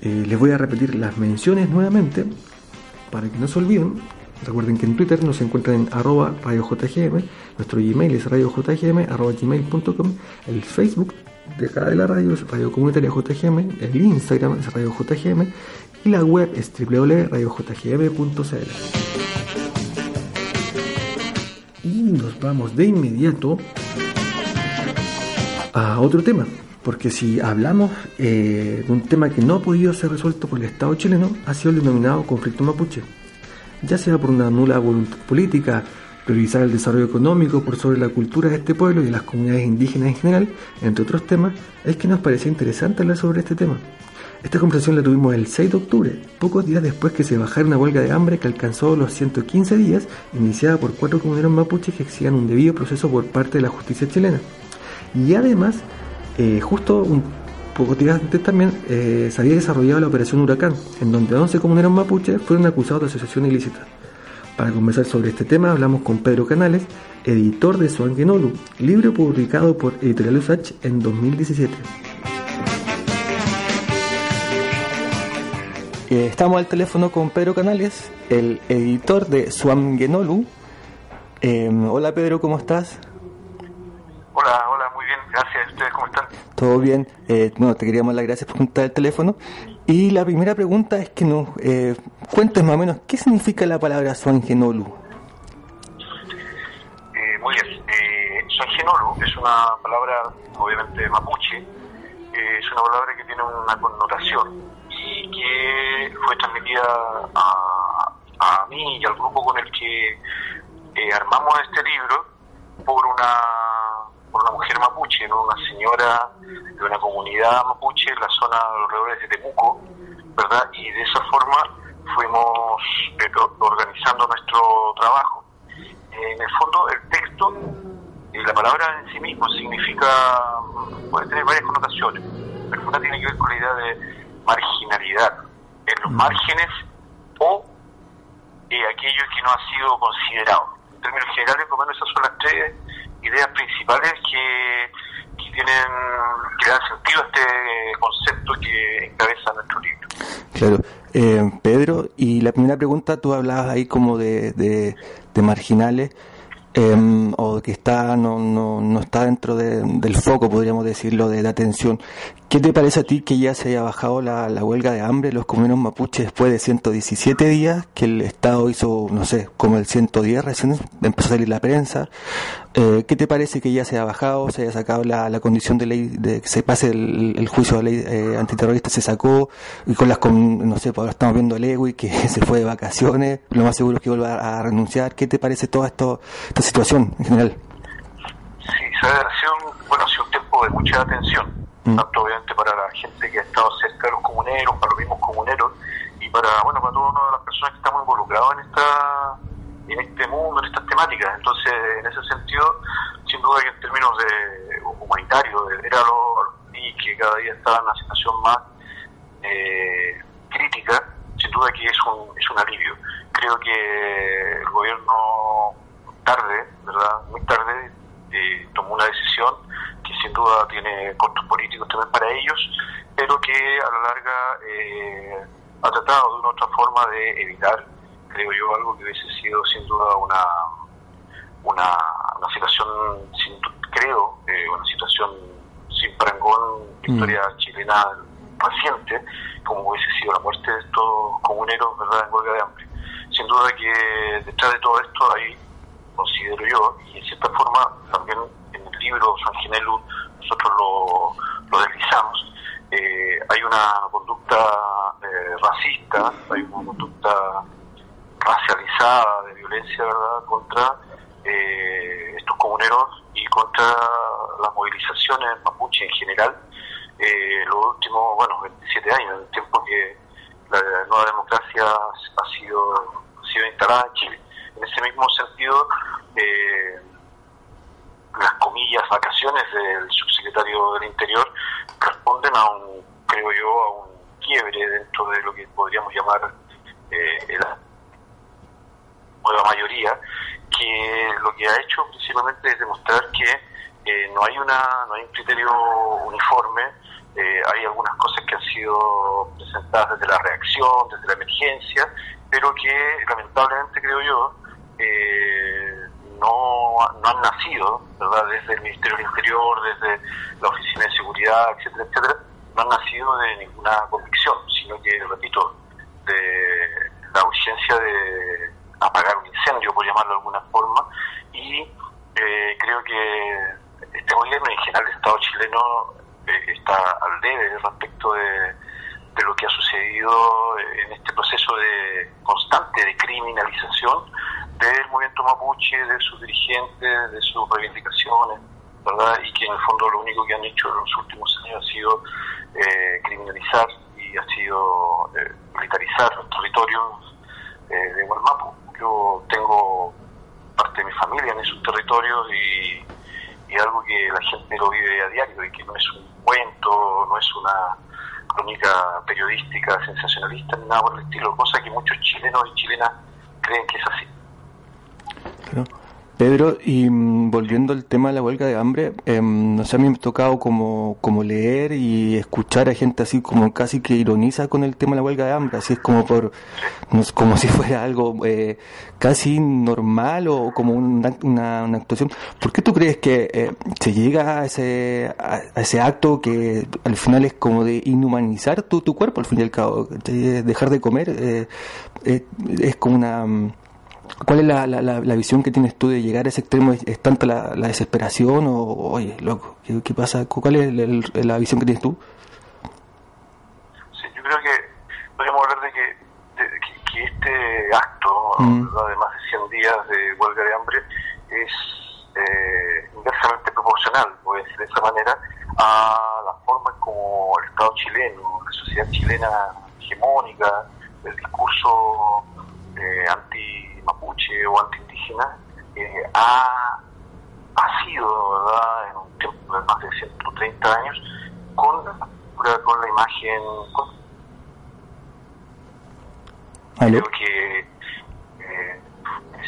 Eh, les voy a repetir las menciones nuevamente para que no se olviden. Recuerden que en Twitter nos encuentran en arroba radiojgm, nuestro Gmail es radiojgm, arroba gmail.com, el Facebook de cada de la radio es Radio Comunitaria JGM, el Instagram es Radio JGM y la web es www.radiojgm.cl. Y nos vamos de inmediato a otro tema. Porque si hablamos eh, de un tema que no ha podido ser resuelto por el Estado chileno, ha sido el denominado conflicto mapuche. Ya sea por una nula voluntad política priorizar el desarrollo económico por sobre la cultura de este pueblo y las comunidades indígenas en general, entre otros temas, es que nos parecía interesante hablar sobre este tema. Esta conversación la tuvimos el 6 de octubre, pocos días después que se bajara una huelga de hambre que alcanzó los 115 días, iniciada por cuatro comuneros mapuches que exigían un debido proceso por parte de la justicia chilena. Y además, eh, justo un pocos días antes también eh, se había desarrollado la operación Huracán, en donde 11 comuneros mapuches fueron acusados de asociación ilícita. Para conversar sobre este tema hablamos con Pedro Canales, editor de Suangenolu, libro publicado por Editorial Usach en 2017. Eh, estamos al teléfono con Pedro Canales, el editor de Suangenolu. Eh, hola Pedro, ¿cómo estás? Hola, hola, muy bien, gracias. ¿Ustedes cómo están? Todo bien. Eh, no, te queríamos las gracias por juntar el teléfono. Y la primera pregunta es que nos eh, cuentes más o menos qué significa la palabra Suangenolu. Eh, muy bien. Eh, es una palabra, obviamente, mapuche. Eh, es una palabra que tiene una connotación y que fue transmitida a, a mí y al grupo con el que eh, armamos este libro por una por una mujer mapuche, ¿no? una señora de una comunidad mapuche en la zona alrededor de Temuco, ¿verdad? Y de esa forma fuimos eh, organizando nuestro trabajo. En el fondo, el texto y la palabra en sí mismo significa, puede tener varias connotaciones, pero una tiene que ver con la idea de marginalidad, en los márgenes o eh, aquello que no ha sido considerado. En términos generales, por lo menos esas son las tres ideas principales que, tienen que dan sentido a este concepto que encabeza nuestro libro. Claro. Eh, Pedro, y la primera pregunta, tú hablabas ahí como de, de, de marginales. Eh, o que está no, no, no está dentro de, del foco, podríamos decirlo, de la atención. ¿Qué te parece a ti que ya se haya bajado la, la huelga de hambre los comuneros mapuches después de 117 días, que el Estado hizo, no sé, como el 110 recién, empezó a salir la prensa? Eh, ¿Qué te parece que ya se ha bajado, se haya sacado la, la condición de ley, de que se pase el, juicio de ley eh, antiterrorista, se sacó, y con las, no sé, pues ahora estamos viendo a Lewy que <laughs> se fue de vacaciones, lo más seguro es que vuelva a, a renunciar. ¿Qué te parece toda esto, esta situación en general? Sí, se ha sido un, bueno, ha sido un tiempo de mucha atención, mm. tanto obviamente para la gente que ha estado cerca de los comuneros, para los mismos comuneros, y para, bueno, para todas las personas que estamos involucrados en esta en este mundo, en estas temáticas. Entonces, en ese sentido, sin duda que en términos de humanitarios, de ver a los niños que cada día están en una situación más eh, crítica, sin duda que es un, es un alivio. Creo que el gobierno tarde, ¿verdad? Muy tarde, eh, tomó una decisión que sin duda tiene costos políticos también para ellos, pero que a la larga eh, ha tratado de una otra forma de evitar creo yo, algo que hubiese sido sin duda una una, una situación, sin, creo, eh, una situación sin parangón, historia mm. chilena reciente, como hubiese sido la muerte de estos comuneros, ¿verdad?, en huelga de hambre. Sin duda que detrás de todo esto hay, considero yo, y en cierta forma también en el libro San Ginelu nosotros lo, lo deslizamos, eh, hay una conducta eh, racista, hay una conducta racializada de violencia verdad contra eh, estos comuneros y contra las movilizaciones mapuche en general eh, los últimos bueno 27 años el tiempo que la nueva democracia ha sido ha sido instalada en Chile en ese mismo sentido eh, las comillas vacaciones del subsecretario del interior responden a un creo yo a un quiebre dentro de lo que podríamos llamar eh, el nueva mayoría, que lo que ha hecho principalmente es demostrar que eh, no hay una no hay un criterio uniforme, eh, hay algunas cosas que han sido presentadas desde la reacción, desde la emergencia, pero que lamentablemente creo yo eh, no, no han nacido, ¿verdad? Desde el Ministerio del Interior, desde la Oficina de Seguridad, etcétera, etcétera, no han nacido de ninguna convicción, sino que, repito, de la urgencia de apagar un incendio, por llamarlo de alguna forma, y eh, creo que este gobierno, en general el Estado chileno, eh, está al debe respecto de, de, lo que ha sucedido en este proceso de constante de criminalización del movimiento mapuche, de sus dirigentes, de sus reivindicaciones, ¿verdad? Y que en el fondo lo único que han hecho en los últimos años ha sido eh, criminalizar y ha sido eh, militarizar los territorios eh, de Gualmapu. Yo tengo parte de mi familia en esos territorios y, y algo que la gente lo vive a diario y que no es un cuento, no es una crónica periodística sensacionalista ni nada por el estilo, cosa que muchos chilenos y chilenas creen que es así. Pedro, y mm, volviendo al tema de la huelga de hambre, eh, no sé, a mí me ha tocado como, como leer y escuchar a gente así como casi que ironiza con el tema de la huelga de hambre, así es como por, no es como <laughs> si fuera algo eh, casi normal o como una, una, una, actuación. ¿Por qué tú crees que eh, se llega a ese, a, ese acto que al final es como de inhumanizar tu, tu cuerpo, al fin y al cabo? De dejar de comer eh, eh, es como una mm, ¿Cuál es la, la, la, visión que tienes tú de llegar a ese extremo? ¿Es, es tanta la, la, desesperación o, oye, loco, ¿qué, qué pasa? ¿Cuál es el, el, la visión que tienes tú? Sí, yo creo que podríamos hablar de que, de, que, que, este acto, mm. de más de 100 días de huelga de hambre, es eh, inversamente proporcional, pues de esa manera, a la forma como el Estado chileno, la sociedad chilena hegemónica, el discurso eh, anti mapuche o antiindígena eh, ha, ha sido, ¿verdad? en un tiempo de más de 130 años, con, con la imagen. Con, creo que eh,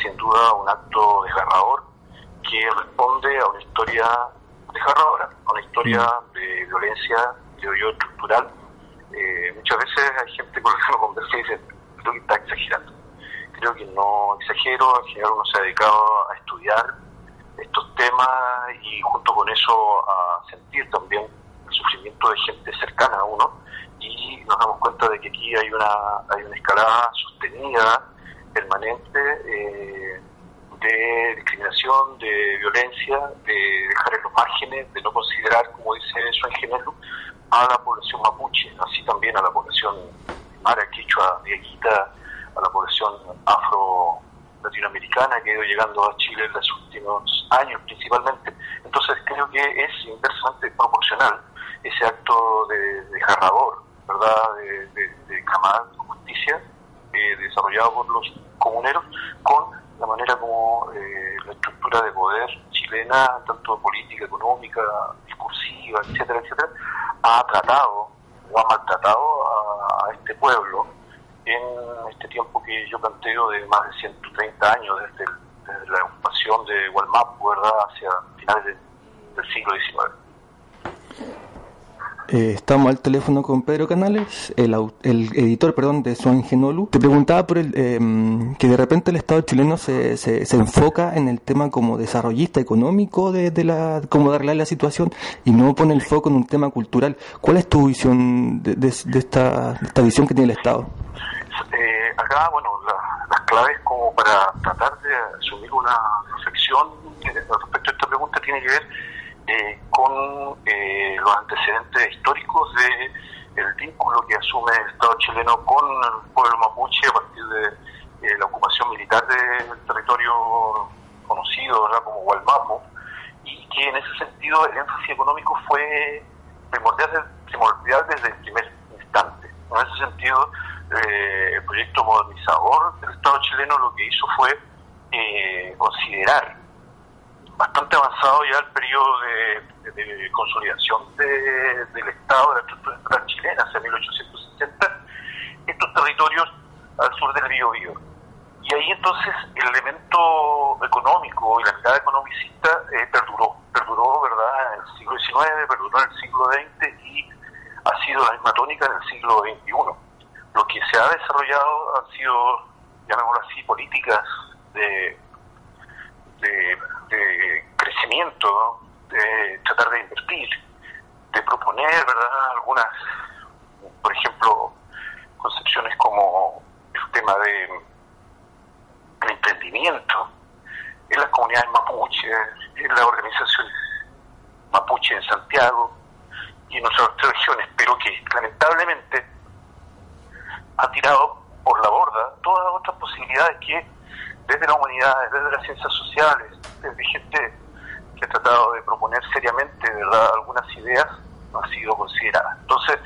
sin duda un acto desgarrador que responde a una historia desgarradora, a una historia de violencia, yo, yo estructural. Eh, muchas veces hay gente con la que uno conversa y dice, creo que está exagerando creo que no exagero, en general uno se ha dedicado a estudiar estos temas y junto con eso a sentir también el sufrimiento de gente cercana a uno. Y nos damos cuenta de que aquí hay una, hay una escalada sostenida, permanente, eh, de discriminación, de violencia, de dejar en los márgenes, de no considerar, como dice eso Genelo, a la población mapuche, así también a la población mara, quichua, dieguita, a la población afro latinoamericana que ha ido llegando a Chile en los últimos años principalmente. Entonces creo que es inversamente proporcional ese acto de desgarrador, ¿verdad?, de, de, de de justicia eh, desarrollado por los comuneros con la manera como eh, la estructura de poder chilena, tanto política, económica, discursiva, etcétera, etcétera, ha tratado o ha maltratado a este pueblo en este tiempo que yo planteo de más de 130 años desde, el, desde la ocupación de Gualmapu, ¿verdad?, hacia finales de, del siglo XIX. Eh, estamos al teléfono con Pedro Canales, el, el editor, perdón, de Suan Genolu. Te preguntaba por el eh, que de repente el Estado chileno se, se, se, enfoca en el tema como desarrollista económico de, de la, como de arreglar la situación y no pone el foco en un tema cultural. ¿Cuál es tu visión de, de, de esta, esta visión que tiene el Estado? Eh, acá, bueno, la, las claves como para tratar de asumir una reflexión respecto a esta pregunta tiene que ver eh, con eh, los antecedentes históricos de el vínculo que asume el Estado chileno con el pueblo mapuche a partir de eh, la ocupación militar del territorio conocido como Gualmapu y que en ese sentido el énfasis económico fue primordial, primordial desde el primer instante. En ese sentido, eh, el proyecto modernizador del Estado chileno lo que hizo fue eh, considerar bastante avanzado ya el periodo de, consolidación de, del Estado, de la estructura chilena, hacia 1860, estos territorios al sur del río Bío. Y ahí entonces el elemento económico y la mirada economicista eh, perduró, perduró, ¿verdad?, en el siglo XIX, perduró en el siglo XX y ha sido la misma tónica en el siglo XXI. Que se ha desarrollado han sido, llamémoslo así, políticas de de, crecimiento, de tratar de invertir, de proponer, ¿verdad? Algunas, por ejemplo, concepciones como el tema de, de emprendimiento en las comunidades mapuche, en las organizaciones mapuche en Santiago y en otras regiones, pero que lamentablemente ha tirado por la borda todas las otras posibilidades que desde la humanidad, desde las ciencias sociales, desde gente que ha tratado de proponer seriamente, ¿verdad?, algunas ideas, no ha sido considerada. Entonces,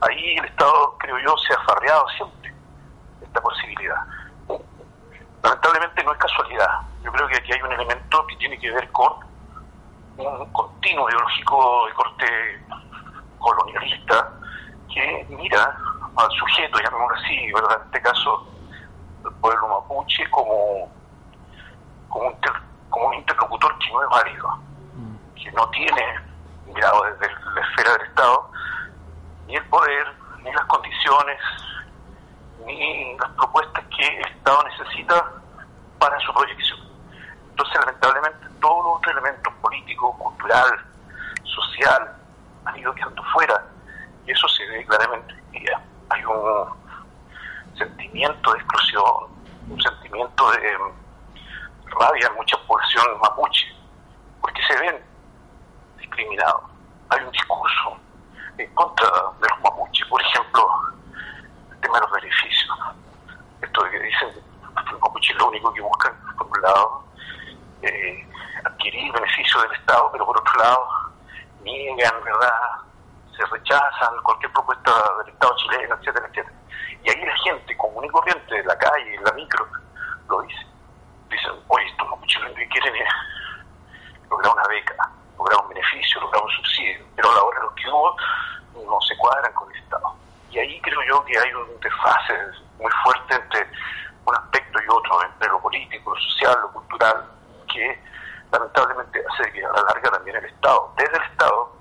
ahí el Estado, creo yo, se ha farreado siempre esta posibilidad. Lamentablemente no es casualidad. Yo creo que aquí hay un elemento que tiene que ver con un continuo ideológico de corte colonialista que mira al sujeto, llamémoslo así, ¿verdad? en este caso el pueblo mapuche, como, como, un, como un interlocutor que no es válido, que no tiene, mirado desde la esfera del Estado, ni el poder, ni las condiciones, ni las propuestas que el Estado necesita para su proyección. Entonces, lamentablemente, todos los otros elementos políticos, cultural, social, han ido quedando fuera. Y eso se ve claramente. Hay un sentimiento de exclusión, un sentimiento de rabia en mucha población mapuche, porque se ven discriminados. Hay un discurso en contra de los mapuches, por ejemplo, el tema de los beneficios. Esto de que dicen que los mapuches lo único que buscan, por un lado, eh, adquirir beneficios del Estado, pero por otro lado, niegan, ¿verdad? Se rechazan cualquier propuesta del Estado chileno, etcétera, etcétera. Y ahí la gente común y corriente de la calle, en la micro, lo dice. Dicen, oye, estos mapuches lo que quieren es lograr una beca, lograr un beneficio, lograr un subsidio, pero a la hora de los que hubo no se cuadran con el Estado. Y ahí creo yo que hay un desfase muy fuerte entre un aspecto y otro, entre lo político, lo social, lo cultural, que lamentablemente hace que a la larga también el Estado, desde el Estado,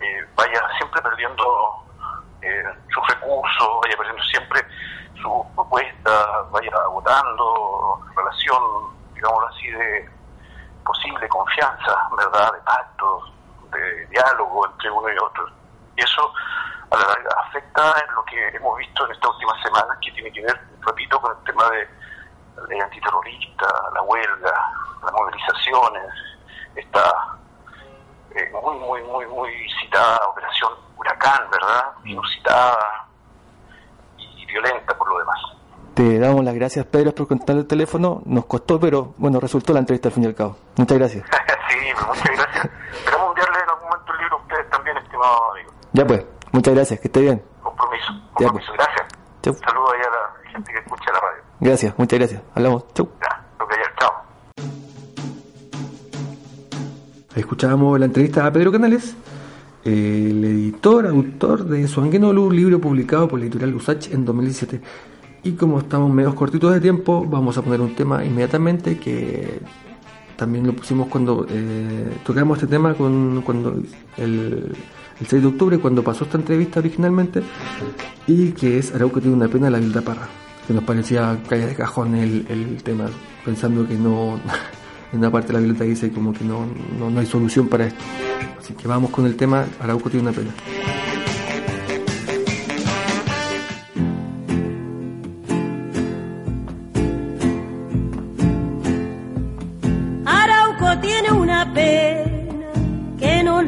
eh, vaya siempre perdiendo eh, sus recursos, vaya perdiendo siempre sus propuestas, vaya agotando relación, digámoslo así, de posible confianza, ¿verdad?, de pactos, de diálogo entre uno y otro. Y eso a la larga afecta en lo que hemos visto en estas últimas semanas, que tiene que ver, repito, con el tema de ley antiterrorista, la huelga, las movilizaciones, esta eh, muy, muy, muy, muy citada operación Huracán, ¿verdad? Inusitada y violenta por lo demás. Te damos las gracias, Pedro, por contar el teléfono. Nos costó, pero bueno, resultó la entrevista al fin y al cabo. Muchas gracias. <laughs> sí, muchas gracias. Esperamos enviarle en algún momento el libro a ustedes también, estimados amigos. Ya pues, muchas gracias, que esté bien. Compromiso, Ya, compromiso. Gracias. Chau. Saludos ahí a la gente que escucha la radio. Gracias, muchas gracias. Hablamos. Chau. Ya, lo que chao. Escuchábamos la entrevista a Pedro Canales, el editor, autor de Suanguenolu, un libro publicado por la editorial Usach en 2017. Y como estamos medio cortitos de tiempo, vamos a poner un tema inmediatamente que también lo pusimos cuando eh, tocamos este tema con, cuando el, el 6 de octubre, cuando pasó esta entrevista originalmente, y que es Arauco tiene una pena la Vilda Parra, que nos parecía caer de cajón el, el tema, pensando que no, <laughs> en una parte de la Violeta dice como que no, no, no hay solución para esto. Así que vamos con el tema Arauco tiene una pena.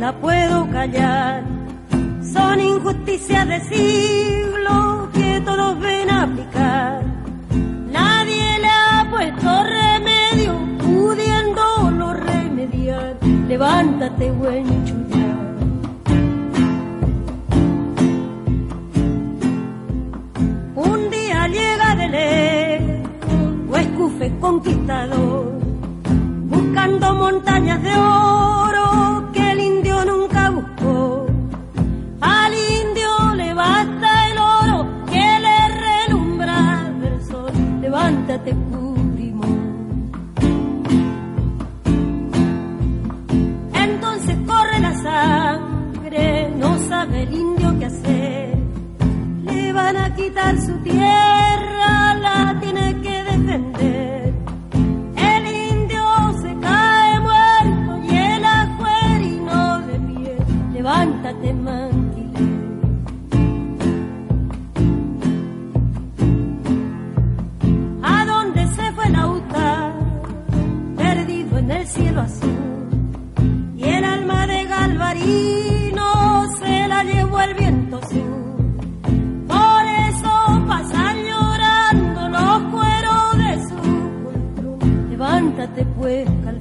La puedo callar. Son injusticias de siglo que todos ven aplicar. Nadie le ha puesto remedio, pudiéndolo remediar. Levántate, buen chullar. Un día llega de lejos, escufe conquistador buscando montañas de oro Levántate, Purimón. Entonces corre la sangre, no sabe el indio qué hacer. Le van a quitar su tierra, Y el alma de Galvarino se la llevó el viento sur. Por eso pasan llorando los cueros de su levántate pues al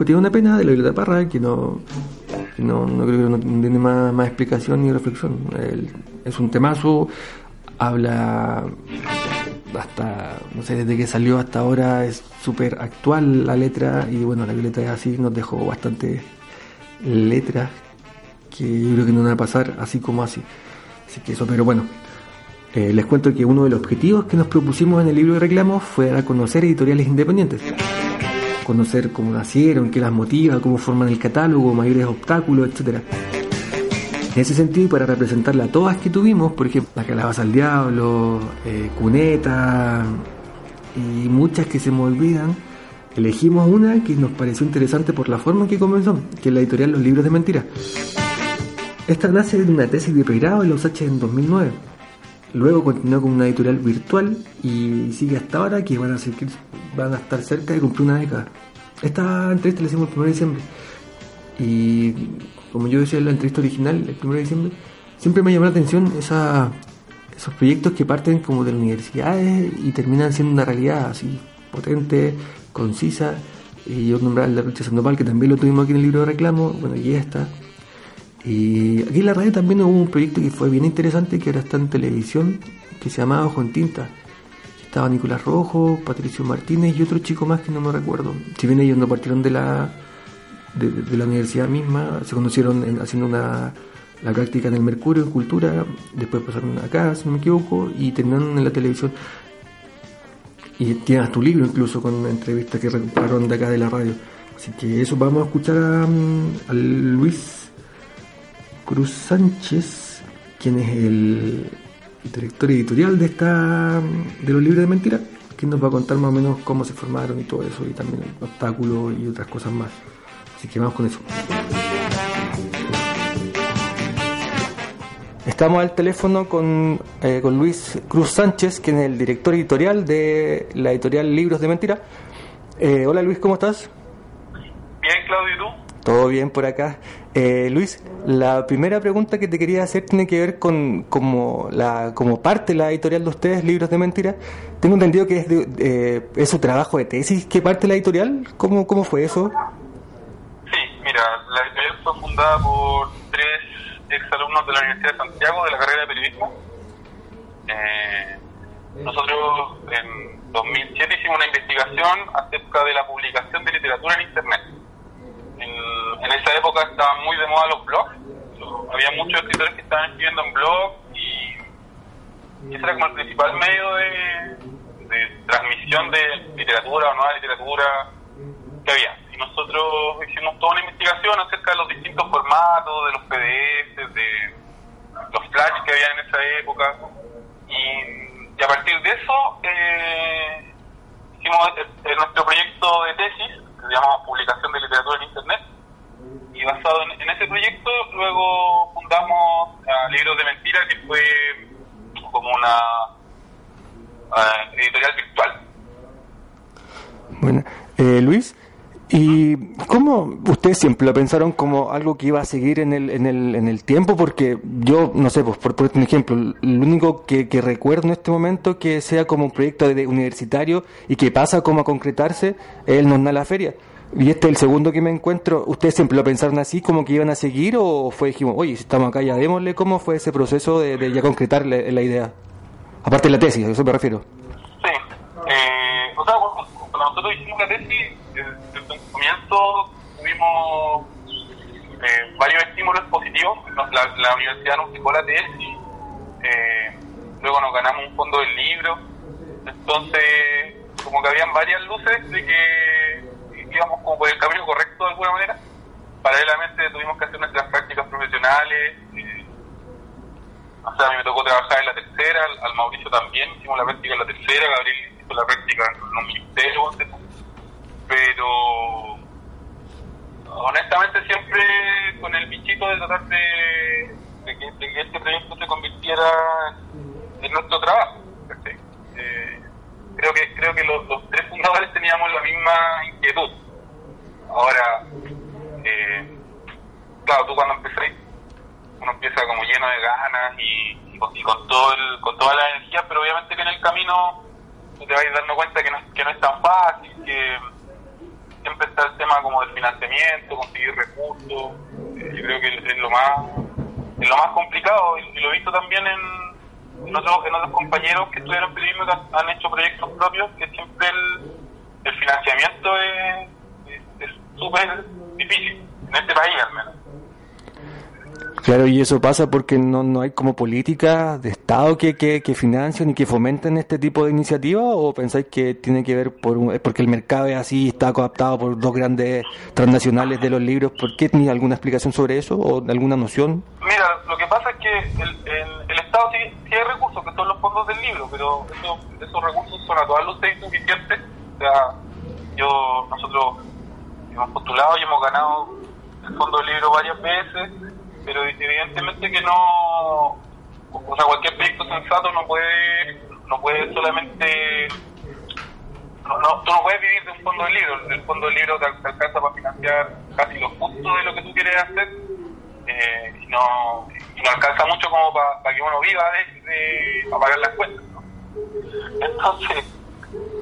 que tiene una pena de la Violeta Parra, que no, no, no creo que no tiene más, más explicación ni reflexión. El- es un temazo, habla hasta, no sé, desde que salió hasta ahora es súper actual la letra y bueno, la Violeta es así, nos dejó bastante letras que yo creo que no van a pasar así como así. Así que eso, pero bueno, eh, les cuento que uno de los objetivos que nos propusimos en el libro de reclamos fue dar a conocer editoriales independientes conocer cómo nacieron, qué las motiva, cómo forman el catálogo, mayores obstáculos, etcétera. En ese sentido, y para representarla a todas que tuvimos, por ejemplo, La Calabaza al Diablo, eh, Cuneta y muchas que se me olvidan, elegimos una que nos pareció interesante por la forma en que comenzó, que es la editorial Los Libros de Mentira. Esta nace de una tesis de pregrado en los H en 2009. Luego continuó con una editorial virtual y sigue hasta ahora que van a, estar cerca de cumplir una década. Esta entrevista la hicimos el 1 de diciembre. Y como yo decía en la entrevista original, el 1 de diciembre, siempre me llamó la atención esos proyectos que parten como de las universidades y terminan siendo una realidad así potente, concisa. Y yo nombraba el de Richard Sandoval, que también lo tuvimos aquí en el libro de reclamo, bueno, y esta. Y aquí en la radio también hubo un proyecto que fue bien interesante, que ahora está en televisión, que se llamaba Ojo en Tinta. Estaba Nicolás Rojo, Patricio Martínez y otro chico más que no me recuerdo. Si bien ellos no partieron de la, de, la universidad misma, se conocieron en- haciendo una, la práctica en el Mercurio, en Cultura, después pasaron acá, si no me equivoco, y terminaron en la televisión. Y tienes tu libro incluso con una entrevista que recuperaron de acá de la radio. Así que eso vamos a escuchar a, mm, a Luis Cruz Sánchez, quien es el director editorial de esta de los libros de mentira, que nos va a contar más o menos cómo se formaron y todo eso, y también obstáculos y otras cosas más. Así que vamos con eso. Estamos al teléfono con, eh, con Luis Cruz Sánchez, quien es el director editorial de la editorial Libros de Mentira. Eh, hola Luis, ¿cómo estás? Bien, Claudio, ¿y tú? Todo bien por acá. Eh, Luis, la primera pregunta que te quería hacer tiene que ver con como, la, como parte de la editorial de ustedes, Libros de Mentira. Tengo entendido que es, de, eh, es su trabajo de tesis que parte la editorial. ¿Cómo, cómo fue eso? Sí, mira, la editorial fue fundada por tres exalumnos de la Universidad de Santiago de la carrera de periodismo. Eh, nosotros en 2007 hicimos una investigación acerca de la publicación de literatura en Internet. En, en esa época estaban muy de moda los blogs. Había muchos escritores que estaban escribiendo en blogs y, ese era como el principal medio de, transmisión de literatura o nueva literatura que había. Y nosotros hicimos toda una investigación acerca de los distintos formatos, de los PDFs, de los flash que había en esa época. Y, y a partir de eso eh, hicimos eh, nuestro proyecto de tesis, que se llama Publicación de Literatura en Internet. Y basado en, ese proyecto, luego fundamos Libros de Mentira, que fue como una editorial virtual. Bueno, eh, Luis, ¿Y cómo ustedes siempre lo pensaron como algo que iba a seguir en el, en el, en el tiempo? Porque yo, no sé, pues por, por un ejemplo, lo único que, que recuerdo en este momento que sea como un proyecto de universitario y que pasa como a concretarse es el Nos la Feria. Y este es el segundo que me encuentro. ¿Ustedes siempre lo pensaron así, como que iban a seguir o fue, dijimos, oye, si estamos acá ya démosle? ¿Cómo fue ese proceso de, ya concretar la, idea? Aparte de la tesis, a eso me refiero. Sí. Eh, o sea, cuando nosotros hicimos la tesis, desde el comienzo tuvimos eh, varios estímulos positivos. La, la, universidad nos fijó la tesis, eh, luego nos ganamos un fondo del libro. Entonces, como que habían varias luces de que íbamos como por el camino correcto de alguna manera. Paralelamente tuvimos que hacer nuestras prácticas profesionales. Eh, o sea, a mí me tocó trabajar en la tercera, al, Mauricio también, hicimos la práctica en la tercera, Gabriel hizo la práctica en los ministerios, pero honestamente siempre con el bichito de tratar de, de, que, de que, este proyecto se convirtiera en nuestro trabajo. Eh, creo que creo que los, tres fundadores teníamos la misma inquietud. Ahora, eh, claro, tú cuando empecé, uno empieza como lleno de ganas y, con, y con, todo el, con toda la energía, pero obviamente que en el camino te vas dando cuenta que no, que no es tan fácil, que siempre está el tema como del financiamiento, conseguir recursos, eh, yo creo que es lo más lo más complicado y, y lo he visto también en, en, otros, en otros compañeros que estudiaron periodismo que han, han, hecho proyectos propios, que siempre el, el financiamiento es súper difícil, en este país al menos. Claro, y eso pasa porque no, no hay como política de Estado que, que, que financien y que fomenten este tipo de iniciativas o pensáis que tiene que ver por un, porque el mercado es así, está coaptado por dos grandes transnacionales de los libros? ¿Por qué tenéis alguna explicación sobre eso o alguna noción? Mira, lo que pasa es que el, el, el Estado sí, sí, hay recursos, que son los fondos del libro, pero eso, esos recursos son a todas luces insuficientes. O sea, yo, nosotros hemos postulado y hemos ganado el fondo del libro varias veces pero evidentemente que no o sea cualquier proyecto sensato no puede no puede solamente no, no, tú no puedes vivir de un fondo del libro el fondo del libro te, te alcanza para financiar casi los puntos de lo que tú quieres hacer eh, y no y no alcanza mucho como para pa que uno viva de, de, pagar las cuentas entonces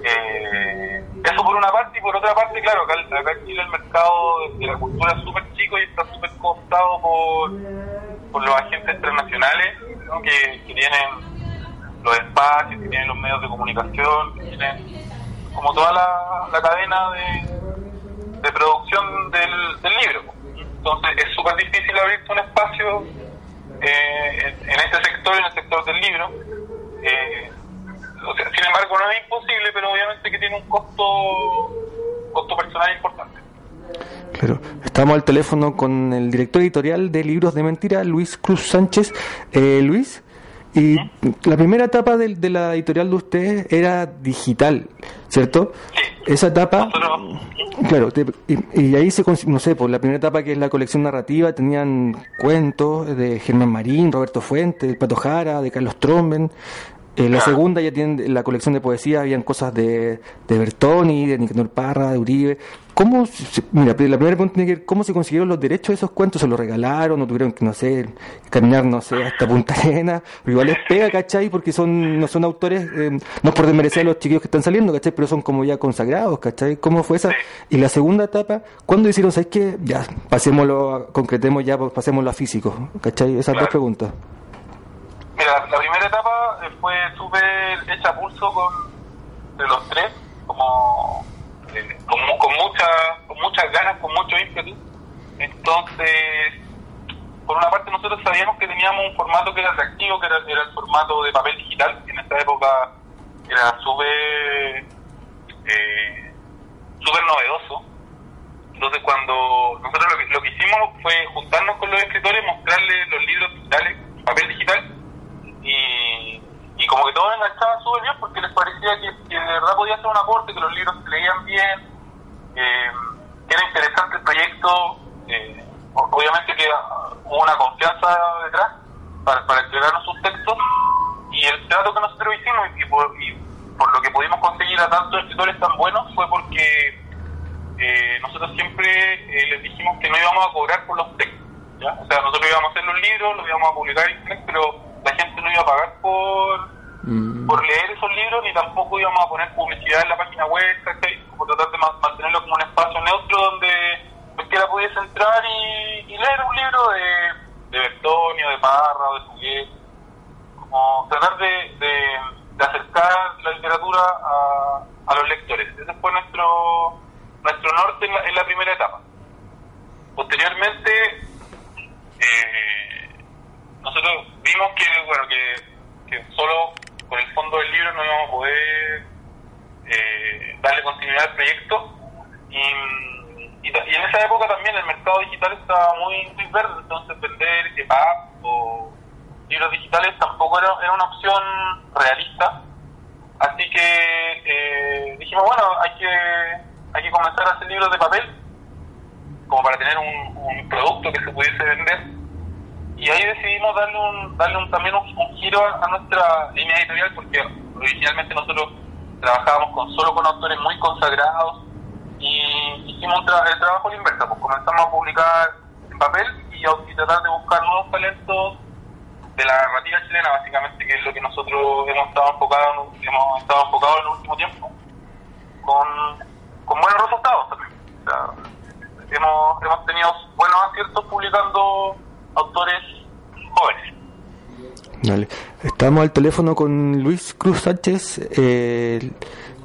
eh, eso por una parte y por otra parte claro acá, acá en Chile el mercado de la cultura es súper chico y está súper cooptado por, por los agentes internacionales que, tienen los espacios, que tienen los medios de comunicación, que tienen como toda la, la cadena de, de producción del, del, libro. Entonces es súper difícil abrirse un espacio eh, en, en, este sector, en el sector del libro. Eh, o sea, sin embargo, no es imposible, pero obviamente que tiene un costo, costo personal importante. Claro, estamos al teléfono con el director editorial de Libros de Mentira, Luis Cruz Sánchez. Eh, Luis, y la primera etapa de, de, la editorial de ustedes era digital, ¿cierto? Sí. Esa etapa, claro, te, y, y, ahí se, no sé, por la primera etapa que es la colección narrativa, tenían cuentos de Germán Marín, Roberto Fuentes, Pato Jara, de Carlos Tromben, eh, la segunda ya tienen la colección de poesía, habían cosas de, de Bertoni, de Nicanor Parra, de Uribe. ¿Cómo, se, mira, la primera pregunta tiene que ver, ¿cómo se consiguieron los derechos de esos cuentos? ¿Se los regalaron? ¿No tuvieron que, no sé, caminar, no sé, hasta Punta Arena? Igual les pega, ¿cachai? Porque son, no son autores, eh, no por desmerecer a los chiquillos que están saliendo, ¿cachai? Pero son como ya consagrados, ¿cachai? ¿Cómo fue esa? Y la segunda etapa, ¿cuándo hicieron, sabes qué? Ya, pasémoslo, concretemos ya, pasémoslo a físico, ¿cachai? Esas dos preguntas. Mira, la primera etapa fue súper hecha pulso con de los tres, como eh, con, con, mucha, con muchas ganas, con mucho ímpetu. Entonces, por una parte nosotros sabíamos que teníamos un formato que era atractivo, que era, el formato de papel digital, que en esta época era súper eh, novedoso. Entonces cuando nosotros lo que, lo que hicimos fue juntarnos con los escritores, mostrarles los libros digitales, papel digital, y, como que todos enganchaban súper bien porque les parecía que, que, de verdad podía ser un aporte, que los libros se leían bien, eh, que era interesante el proyecto, eh, obviamente que hubo una confianza detrás para, para entregarnos sus textos y el trato que nosotros hicimos y por, y por lo que pudimos conseguir a tantos escritores tan buenos fue porque eh, nosotros siempre eh, les dijimos que no íbamos a cobrar por los textos. O sea, nosotros íbamos a hacer los libros, los íbamos a publicar en internet, pero no iba a pagar por por leer esos libros ni tampoco íbamos a poner publicidad en la página web. Como tratar de ma- mantenerlo como un espacio neutro donde cualquiera pudiese entrar y, y leer un libro de, de Bertonio, de Parra, o de Suguet, como tratar de, de, de acercar la literatura a, a los lectores. Ese fue nuestro nuestro norte en la, en la primera etapa. Posteriormente, eh, nosotros vimos que, bueno, que, que solo con el fondo del libro no íbamos a poder eh, darle continuidad al proyecto. Y, y, en esa época también el mercado digital estaba muy, muy verde, entonces vender EPUB o libros digitales tampoco era, era una opción realista. Así que eh, dijimos, bueno, hay que, hay que comenzar a hacer libros de papel como para tener un, un producto que se pudiese vender y ahí decidimos darle un darle un, también un, un giro a, nuestra línea editorial porque originalmente nosotros trabajábamos con solo con autores muy consagrados y hicimos un tra- el trabajo a la inversa pues comenzamos a publicar en papel y, y tratar de buscar nuevos talentos de la narrativa chilena básicamente que es lo que nosotros hemos estado enfocados hemos estado enfocados en el último tiempo con, con buenos resultados también. O sea, hemos, hemos tenido buenos aciertos publicando autores jóvenes. Dale. Estamos al teléfono con Luis Cruz Sánchez, eh,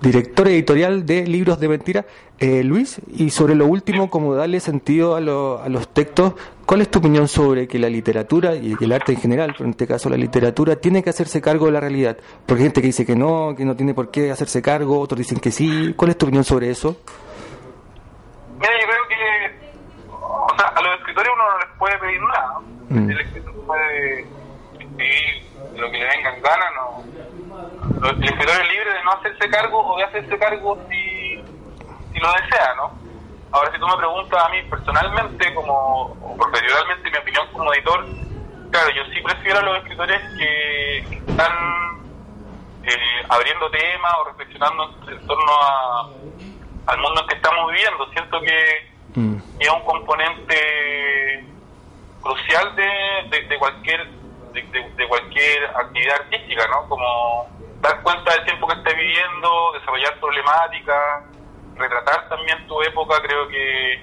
director editorial de Libros de Mentira. Eh, Luis, y sobre lo último, como darle sentido a, lo- a los textos, ¿cuál es tu opinión sobre que la literatura y el arte en general, pero en este caso la literatura, tiene que hacerse cargo de la realidad? Porque hay gente que dice que no, que no tiene por qué hacerse cargo, otros dicen que sí. ¿Cuál es tu opinión sobre eso? Mira, yo creo que o sea, a los escritores uno no les puede pedir nada. ¿no? Mm. El escritor puede lo que le venga en gana. No. El escritor es libre de no hacerse cargo o de hacerse cargo si, si lo desea, ¿no? Ahora, si tú me preguntas a mí personalmente, como o profesionalmente, mi opinión como editor, claro, yo sí prefiero a los escritores que están eh, abriendo temas o reflexionando en torno a, al mundo en que estamos viviendo. Siento que es un componente crucial de, de, cualquier de, cualquier actividad artística, ¿no? Como dar cuenta del tiempo que estás viviendo, desarrollar problemáticas, retratar también tu época, creo que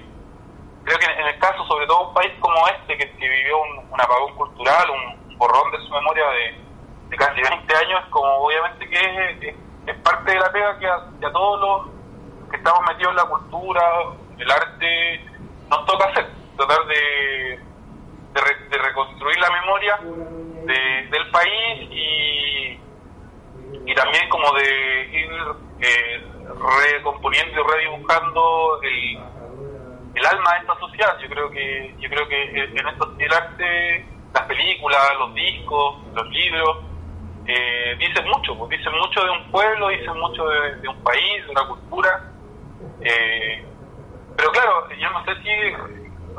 creo que en el caso, sobre todo un país como este, que, vivió un, apagón cultural, un, borrón de su memoria de, de casi 20 años, como obviamente que es, es- parte de la pega que a todos los que estamos metidos en la cultura, el arte, nos toca hacer, tratar de, de, re- de reconstruir la memoria de- del país y, y también como de ir eh, recomponiendo y redibujando el, el alma de esta sociedad. Yo creo que yo creo que en esto el arte, las películas, los discos, los libros eh, dicen mucho, pues, dicen mucho de un pueblo, dicen mucho de, de un país, de una cultura. Eh, pero claro, yo no sé si,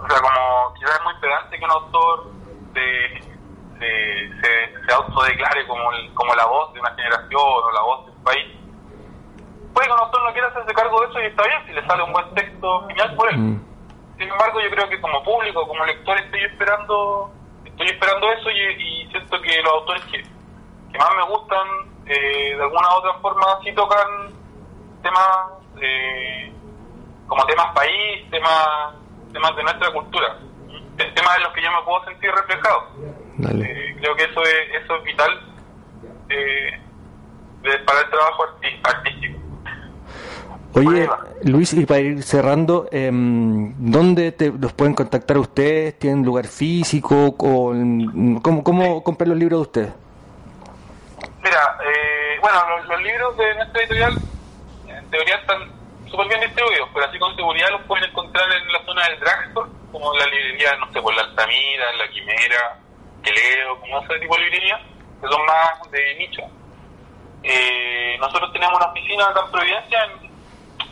o sea, como quizás es muy pedante que un autor se, se, se, se autodeclare como, el- como la voz de una generación o la voz de un país. Puede que un autor no quiera hacerse cargo de eso y está bien, si le sale un buen texto, genial por él. Sin embargo, yo creo que como público, como lector, estoy esperando estoy esperando eso y, y siento que los autores que, que más me gustan, eh, de alguna u otra forma, sí tocan temas eh, como temas país, temas, temas de nuestra cultura, Te- temas en los que yo me puedo sentir reflejado. Eh, creo que eso es, eso es vital eh, de- para el trabajo artístico. Oye, Luis, y para ir cerrando, em, ¿dónde te, los pueden contactar ustedes? ¿Tienen lugar físico? Con, ¿Cómo, cómo comprar los libros de ustedes? Mira, eh, bueno, los, los libros de nuestra editorial en teoría están súper bien distribuidos, pero así con seguridad los pueden encontrar en la zona del drugstore, como la librería, no sé, por la Altamira, la Quimera, Queleo, como ese tipo de librería, que son más de nicho. Eh, nosotros tenemos una oficina acá en Providencia, en,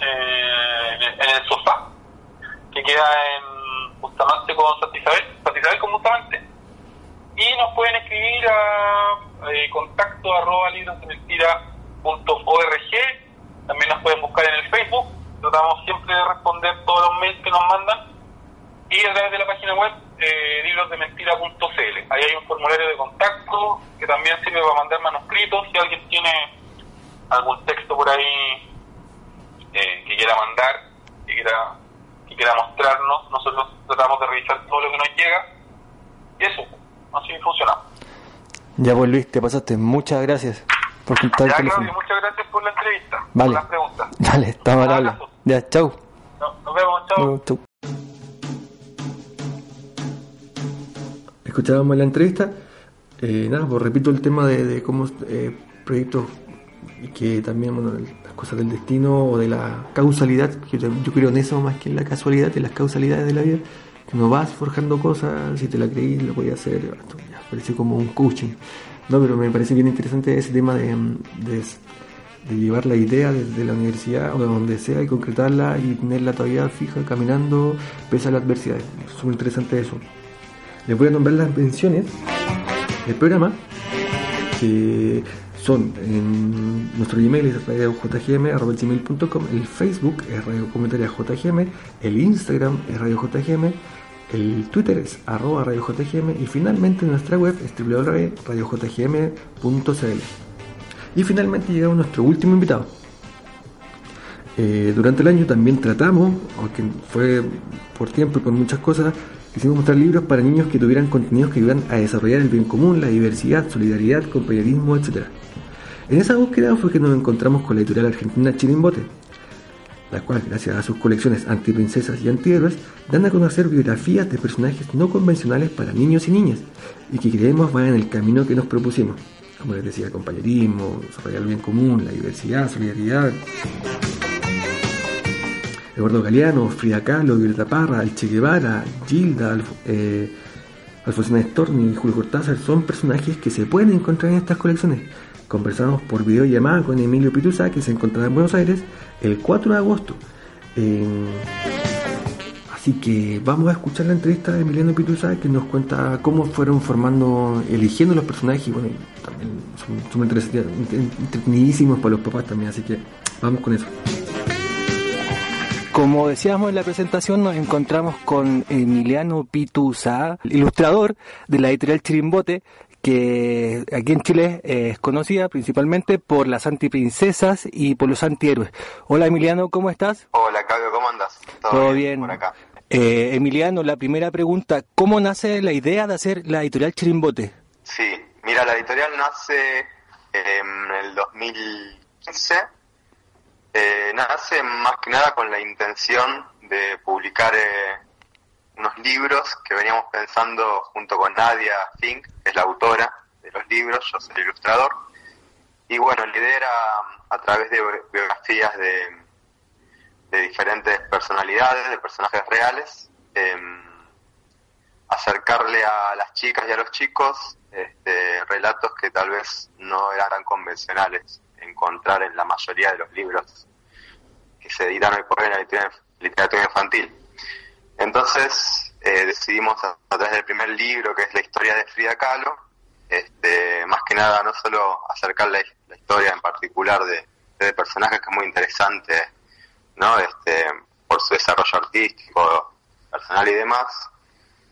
eh, en, el- sofá, que queda en Bustamante con Santa Isabel, Santa Isabel con Bustamante. Y nos pueden escribir a eh, contacto arroba librosdementira.org. También nos pueden buscar en el. Tratamos siempre de responder todos los mail que nos mandan y a través de la página web eh, librosdementira.cl. Ahí hay un formulario de contacto que también sirve para mandar manuscritos. Si alguien tiene algún texto por ahí eh, que quiera mandar, que quiera, que quiera mostrarnos, nosotros tratamos de revisar todo lo que nos llega. Y eso, así funciona. Ya pues pasaste. Muchas gracias por contar Ya, el teléfono. Claudio, muchas gracias por la entrevista. Vale. Por las preguntas. Dale, estamos al Un habla. abrazo. Ya, chau. No, nos vemos. Chau. Escuchábamos la entrevista. Eh, nada, pues repito el tema de, de cómo eh, proyectos y que también, bueno, las cosas del destino o de la causalidad, que yo, yo creo en eso más que en la casualidad, en las causalidades de la vida, que no vas forjando cosas, si te la creí, lo podías hacer, esto ya parece como un coaching. No, pero me parece bien interesante ese tema de, de, de llevar la idea desde la universidad o de donde sea y concretarla y tenerla todavía fija, caminando, pese a las adversidades. Es súper interesante eso. Les voy a nombrar las menciones del programa, que son nuestro Gmail es radiojgm.com, el Facebook es Radio el Instagram es Radio JGM, el Twitter es arroba Radio JGM y finalmente nuestra web es www.radiojgm.cl. Y finalmente llegamos a nuestro último invitado. Eh, durante el año también tratamos, aunque fue por tiempo y por muchas cosas, quisimos mostrar libros para niños que tuvieran contenidos que ayudaran a desarrollar el bien común, la diversidad, solidaridad, compañerismo, etc. En esa búsqueda fue que nos encontramos con la editorial argentina Chirimbote, la cual, gracias a sus colecciones antiprincesas y antihéroes, dan a conocer biografías de personajes no convencionales para niños y niñas, y que creemos van en el camino que nos propusimos. Como les decía, compañerismo, desarrollar el bien común, la diversidad, solidaridad. Eduardo Galeano, Frida Kahlo, Violeta Parra, el Che Guevara, Gilda, Alf eh, Storni y Julio Cortázar son personajes que se pueden encontrar en estas colecciones. Conversamos por videollamada con Emilio Pituza, que se encontraba en Buenos Aires el 4 de agosto. Eh, así que vamos a escuchar la entrevista de Emiliano Pituza, que nos cuenta cómo fueron formando, eligiendo los personajes. Y bueno, también son, son entretenidísimos para los papás también, así que vamos con eso. Como decíamos en la presentación, nos encontramos con Emiliano Pituza, ilustrador de la editorial Chirimbote, que aquí en Chile es conocida principalmente por las antiprincesas y por los antihéroes. Hola Emiliano, ¿cómo estás? Hola Claudio, ¿cómo andas? ¿Todo, bien? Por acá. Eh, Emiliano, la primera pregunta, ¿cómo nace la idea de hacer la editorial Chirimbote? Sí, mira, la editorial nace en el 2015. Eh, nace más que nada con la intención de publicar eh, unos libros que veníamos pensando junto con Nadia Fink, que es la autora de los libros, yo soy el ilustrador. Y bueno, la idea era a través de biografías de, diferentes personalidades, de personajes reales, eh, acercarle a las chicas y a los chicos este, relatos que tal vez no eran tan convencionales encontrar en la mayoría de los libros que se editan hoy por hoy en la literatura infantil. Entonces eh, decidimos a, través del primer libro, que es la historia de Frida Kahlo, este, más que nada no solo acercar la, la historia en particular de, de personajes que es muy interesante, ¿no? Este, por su desarrollo artístico, personal y demás,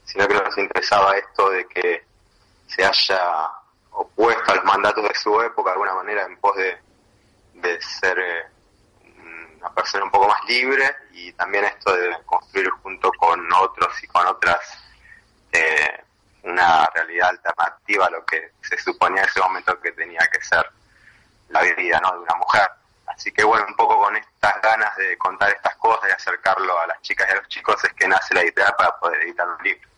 sino que nos interesaba esto de que se haya opuesto a los mandatos de su época de alguna manera en pos de, de ser eh, una persona un poco más libre y también esto de construir junto con otros y con otras eh, una realidad alternativa a lo que se suponía en ese momento que tenía que ser la vida ¿no? de una mujer. Así que bueno, un poco con estas ganas de contar estas cosas y acercarlo a las chicas y a los chicos es que nace la idea para poder editar un libro.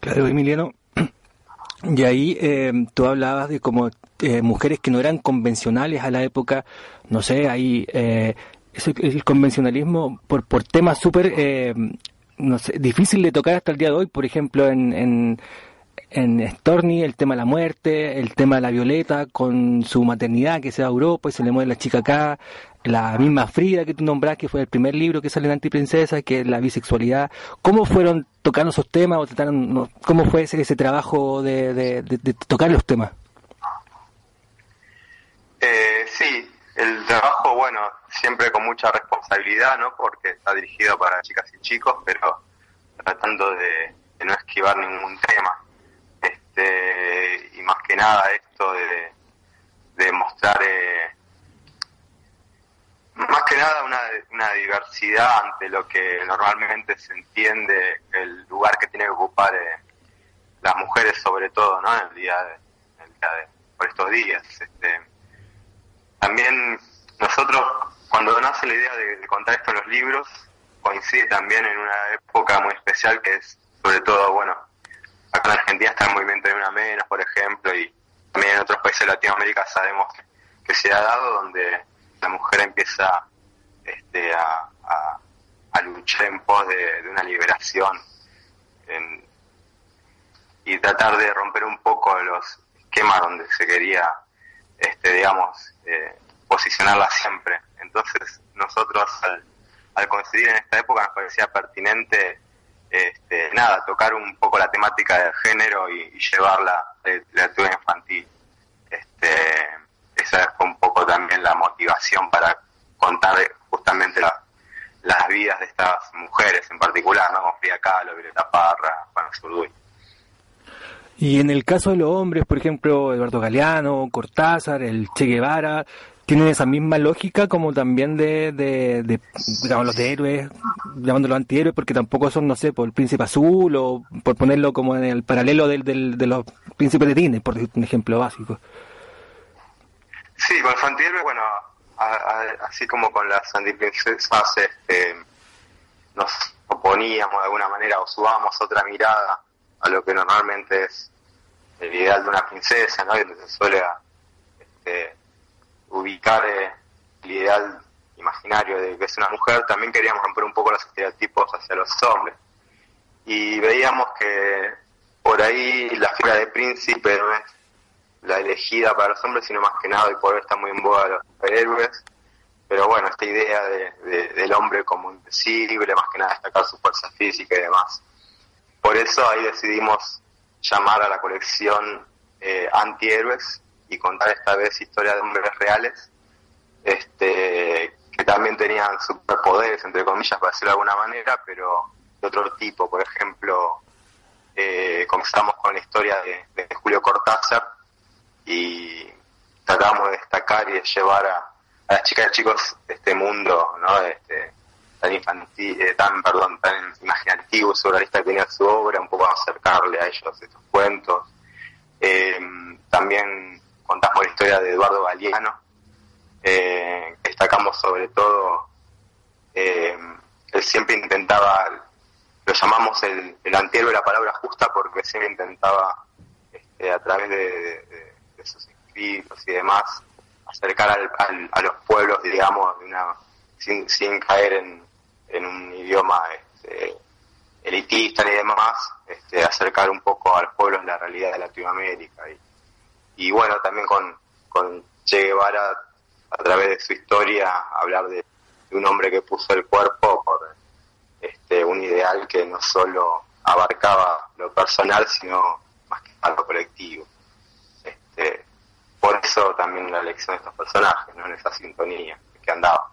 Claro, Emiliano. <clears throat> Y ahí eh, tú hablabas de como eh, mujeres que no eran convencionales a la época, no sé, ahí eh, el convencionalismo por, por temas súper, eh, no sé, difícil de tocar hasta el día de hoy, por ejemplo, en, en, en Storni, el tema de la muerte, el tema de la Violeta con su maternidad que se va a Europa y se le muere la chica acá, la misma Frida que tú nombras, que fue el primer libro que sale en Antiprincesa, que es la bisexualidad. ¿Cómo fueron tocando esos temas o trataron, cómo fue ese, ese trabajo de, de, tocar los temas? Eh, sí, el trabajo, bueno, siempre con mucha responsabilidad, ¿no? Porque está dirigido para chicas y chicos, pero tratando de, no esquivar ningún tema. Este, y más que nada esto de, de mostrar eh, más que nada una, una diversidad ante lo que normalmente se entiende el lugar que tiene que ocupar eh, las mujeres sobre todo no en el día de, el día de- por estos días este también nosotros cuando nace la idea de, contar esto en los libros coincide también en una época muy especial que es sobre todo bueno acá en Argentina está el movimiento de una menos por ejemplo y también en otros países de Latinoamérica sabemos que, se ha dado donde la mujer empieza este, a luchar en pos de, de una liberación en- y tratar de romper un poco los esquemas donde se quería, este, digamos, eh, posicionarla siempre. Entonces nosotros al, al coincidir en esta época nos parecía pertinente este, nada, tocar un poco la temática del género y, y llevarla a la literatura infantil. Este, esa fue un poco también la motivación para contar justamente la- las vidas de estas mujeres en particular, ¿no? Como Frida Kahlo, Violeta Parra, Juana Zurduy. Y en el caso de los hombres, por ejemplo, Eduardo Galeano, Cortázar, el Che Guevara, tienen esa misma lógica como también de, de, de los de héroes, llamándolos antihéroes, porque tampoco son, no sé, por el príncipe azul o por ponerlo como en el paralelo del, del- de los príncipes de Disney, por un ejemplo básico. Sí, con los antihéroes, bueno, a- así como con las antiprincesas, este, nos oponíamos de alguna manera o subábamos otra mirada a lo que normalmente es el ideal de una princesa, ¿no? Donde se suele este, ubicar eh, el ideal imaginario de que es una mujer, también queríamos romper un poco los estereotipos hacia los hombres. Y veíamos que por ahí la figura de príncipe no es la elegida para los hombres, sino más que nada, y por hoy está muy en boga los superhéroes. Pero bueno, esta idea de, de- del hombre como invisible, más que nada destacar su fuerza física y demás. Por eso ahí decidimos llamar a la colección eh, Antihéroes y contar esta vez historias de hombres reales, este, que también tenían superpoderes, entre comillas, para decirlo de alguna manera, pero de otro tipo. Por ejemplo, eh, comenzamos con la historia de, Julio Cortázar y tratamos de destacar y de llevar a, las chicas y chicos este mundo, ¿no? Este, tan infantil, eh, tan, perdón, tan imaginativo, surrealista que tenía su obra, un poco acercarle a ellos estos cuentos. Eh, también contamos la historia de Eduardo Galeano, eh, destacamos sobre todo, eh, él siempre intentaba, lo llamamos el, el de la palabra justa porque siempre intentaba, este, a través de, sus escritos y demás, acercar al- a los pueblos, digamos, de una, sin caer en, en un idioma este, elitista ni demás, este, acercar un poco a los pueblos la realidad de Latinoamérica. Y, y bueno, también con, con Che Guevara, a través de su historia, hablar de, de un hombre que puso el cuerpo por este, un ideal que no solo abarcaba lo personal, sino más que a lo colectivo. Este, por eso también la elección de estos personajes, ¿no? en esa sintonía que andaba.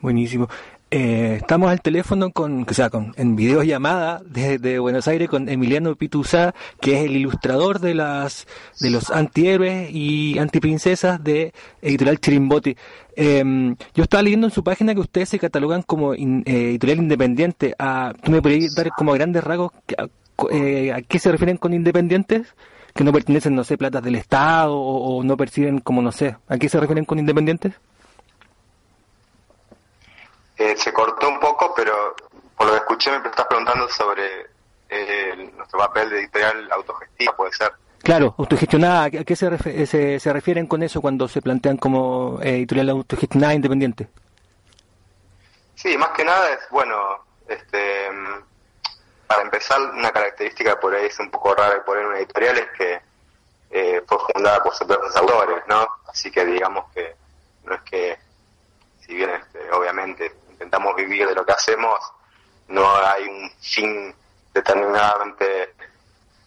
Buenísimo. Eh, estamos al teléfono con, o sea, con, en videollamada desde Buenos Aires con Emiliano Pituzá, que es el ilustrador de las, de los antihéroes y antiprincesas de Editorial Chirimbote. Eh, yo estaba leyendo en su página que ustedes se catalogan como eh, editorial independiente. Ah, ¿Tú me podrías dar como grandes rasgos que- a, eh, a qué se refieren con independientes? Que no pertenecen, no sé, platas del Estado o, o no perciben como, no sé, ¿a qué se refieren con independientes? Eh, se cortó un poco, pero por lo que escuché me estás preguntando sobre eh, nuestro papel de editorial autogestiva, puede ser. Claro, autogestionada, ¿a qué se, refe- eh, se, se refieren con eso cuando se plantean como eh, editorial autogestionada independiente? Sí, más que nada es, bueno, este, para empezar, una característica por ahí es un poco rara de poner una editorial es que eh, fue fundada por sus propios autores, ¿no? Así que digamos que no es que, si bien este, obviamente intentamos vivir de lo que hacemos, no hay un fin determinadamente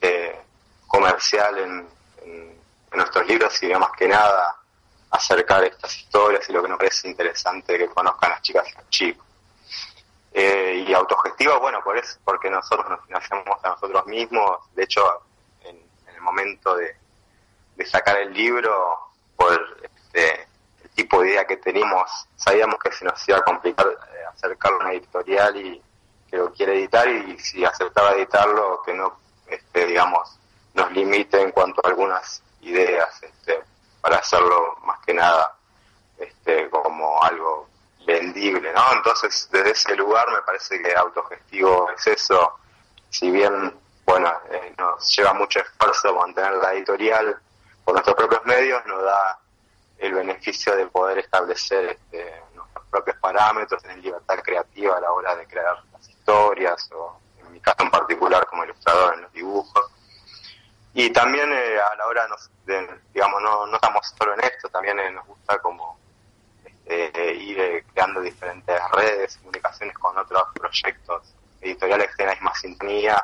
eh, comercial en, nuestros libros, sino más que nada acercar estas historias y lo que nos parece interesante que conozcan las chicas y los chicos. Eh, y autogestiva, bueno, por eso, porque nosotros nos financiamos a nosotros mismos. De hecho, en, el momento de, de, sacar el libro, por este, tipo de idea que teníamos, sabíamos que se nos iba a complicar eh, acercar una editorial y que lo quiere editar y si aceptaba editarlo, que no, este, digamos, nos limite en cuanto a algunas ideas, este, para hacerlo más que nada este, como algo vendible, ¿no? Entonces, desde ese lugar me parece que autogestivo es eso, si bien, bueno, eh, nos lleva mucho esfuerzo mantener la editorial por nuestros propios medios, nos da el beneficio de poder establecer este, nuestros propios parámetros, tener libertad creativa a la hora de crear las historias, o en mi caso en particular como ilustrador en los dibujos. Y también eh, a la hora, de, digamos, no, no estamos solo en esto, también eh, nos gusta como eh, ir eh, creando diferentes redes, comunicaciones con otros proyectos editoriales que tengan más sintonía.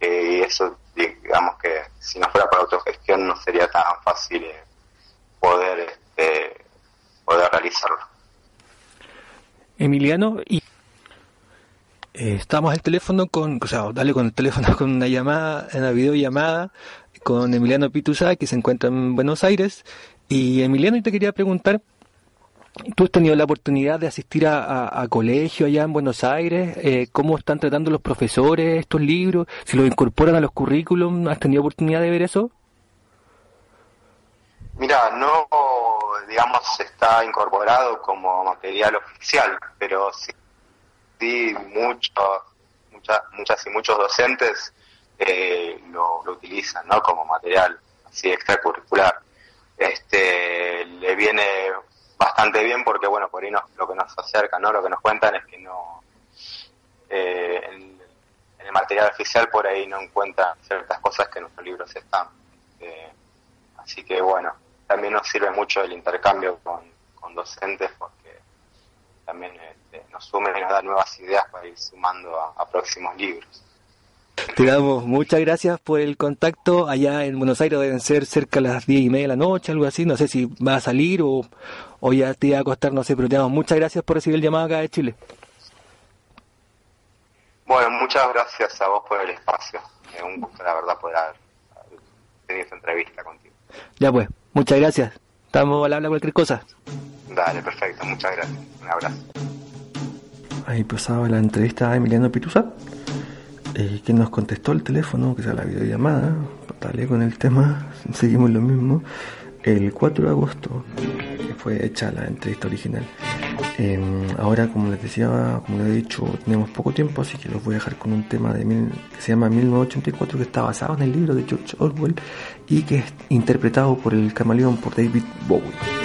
Eh, y eso, digamos que si no fuera por autogestión no sería tan fácil eh, poder, este, poder realizarlo. Emiliano, y eh, estamos al teléfono con, o sea, dale con el teléfono <laughs> con una llamada, una videollamada con Emiliano Pitusa, que se encuentra en Buenos Aires. Y Emiliano, te quería preguntar, ¿Tú has tenido la oportunidad de asistir a, a, a colegio allá en Buenos Aires? Eh, ¿Cómo están tratando los profesores estos libros? ¿Si los incorporan a los currículum? ¿Has tenido oportunidad de ver eso? Mira, no, digamos, está incorporado como material oficial, pero sí, sí muchos, muchas, muchas y muchos docentes eh, lo, utilizan, ¿no? Como material así extracurricular. Este, le viene bastante bien porque, bueno, por ahí nos, lo que nos acerca, ¿no? Lo que nos cuentan es que no... Eh, en, en, el material oficial por ahí no encuentran ciertas cosas que en nuestros libros están. Eh, así que, bueno, también nos sirve mucho el intercambio con, con docentes porque también este, nos sumen y nos dan nuevas ideas para ir sumando a, a próximos libros. Te damos muchas gracias por el contacto. Allá en Buenos Aires deben ser cerca de las diez y media de la noche, algo así. No sé si va a salir o, o ya te iba a acostar, no sé, pero te damos muchas gracias por recibir el llamado acá de Chile. Bueno, muchas gracias a vos por el espacio. Es un gusto, la verdad, poder tener esta entrevista contigo. Ya pues, muchas gracias. Estamos al habla cualquier cosa. Dale, perfecto, muchas gracias. Un abrazo. Ahí pasaba la entrevista a Emiliano Pituza, eh, que nos contestó el teléfono, que sea la videollamada. Dale con el tema, <laughs> seguimos lo mismo. El 4 de agosto, que fue hecha la entrevista original. Eh, ahora, como les decía, como les he dicho, tenemos poco tiempo, así que los voy a dejar con un tema de mil, que se llama 1984, que está basado en el libro de George Orwell y que es interpretado por el camaleón por David Bowie.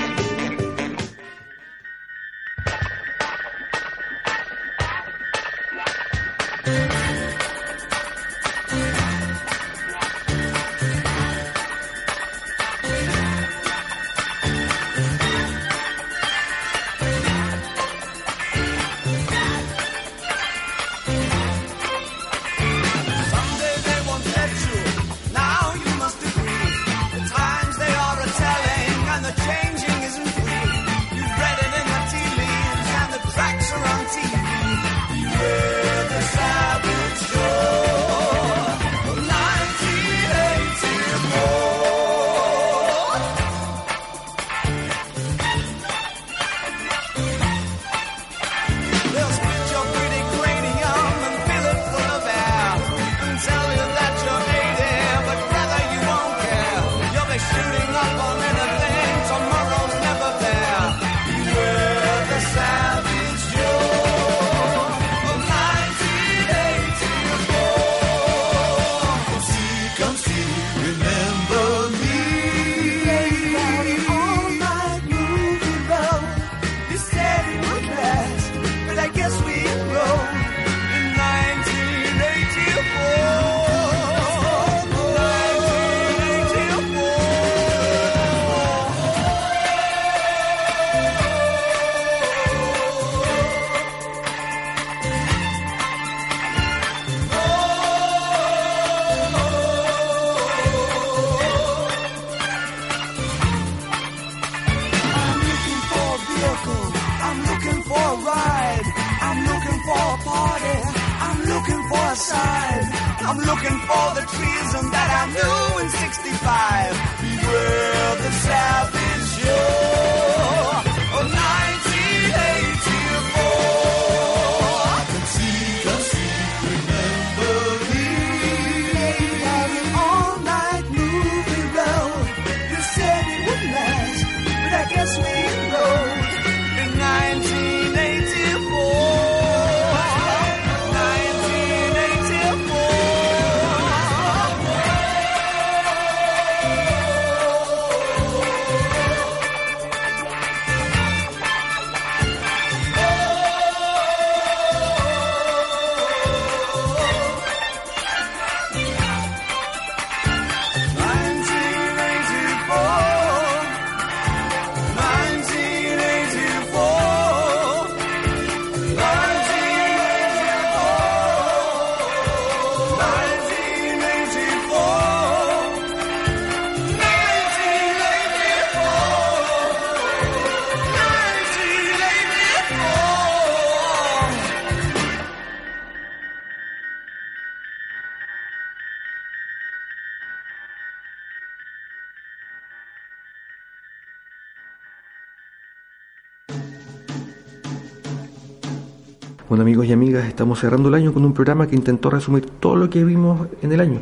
Estamos cerrando el año con un programa que intentó resumir todo lo que vimos en el año.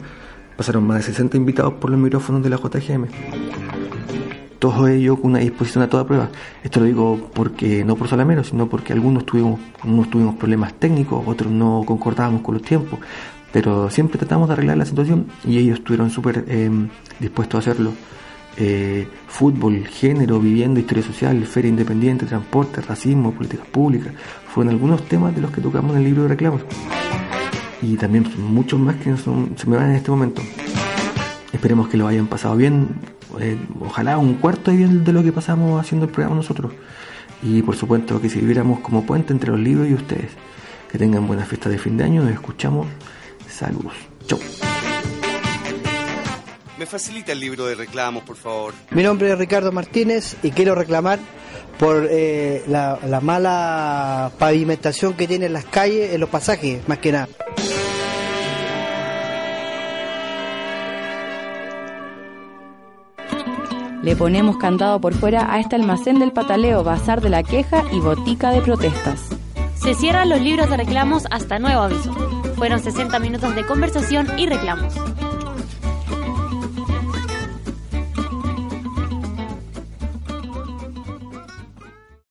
Pasaron más de 60 invitados por los micrófonos de la JGM. Todo ello con una disposición a toda prueba. Esto lo digo porque no por menos, sino porque algunos tuvimos, unos tuvimos problemas técnicos, otros no concordábamos con los tiempos, pero siempre tratamos de arreglar la situación y ellos estuvieron súper eh, dispuestos a hacerlo. Eh, fútbol, género, vivienda, historia social, feria independiente, transporte, racismo, políticas públicas, fueron algunos temas de los que tocamos en el libro de reclamos. Y también muchos más que son, se me van en este momento. Esperemos que lo hayan pasado bien. eh, ojalá un cuarto de bien de lo que pasamos haciendo el programa nosotros. Y por supuesto que sirviéramos como puente entre los libros y ustedes. Que tengan buenas fiestas de fin de año. Nos escuchamos. Saludos. Chau. ¿Me facilita el libro de reclamos, por favor? Mi nombre es Ricardo Martínez y quiero reclamar por eh, la, la mala pavimentación que tienen las calles en los pasajes, más que nada. Le ponemos candado por fuera a este almacén del pataleo, bazar de la queja y botica de protestas. Se cierran los libros de reclamos hasta nuevo aviso. Fueron 60 minutos de conversación y reclamos.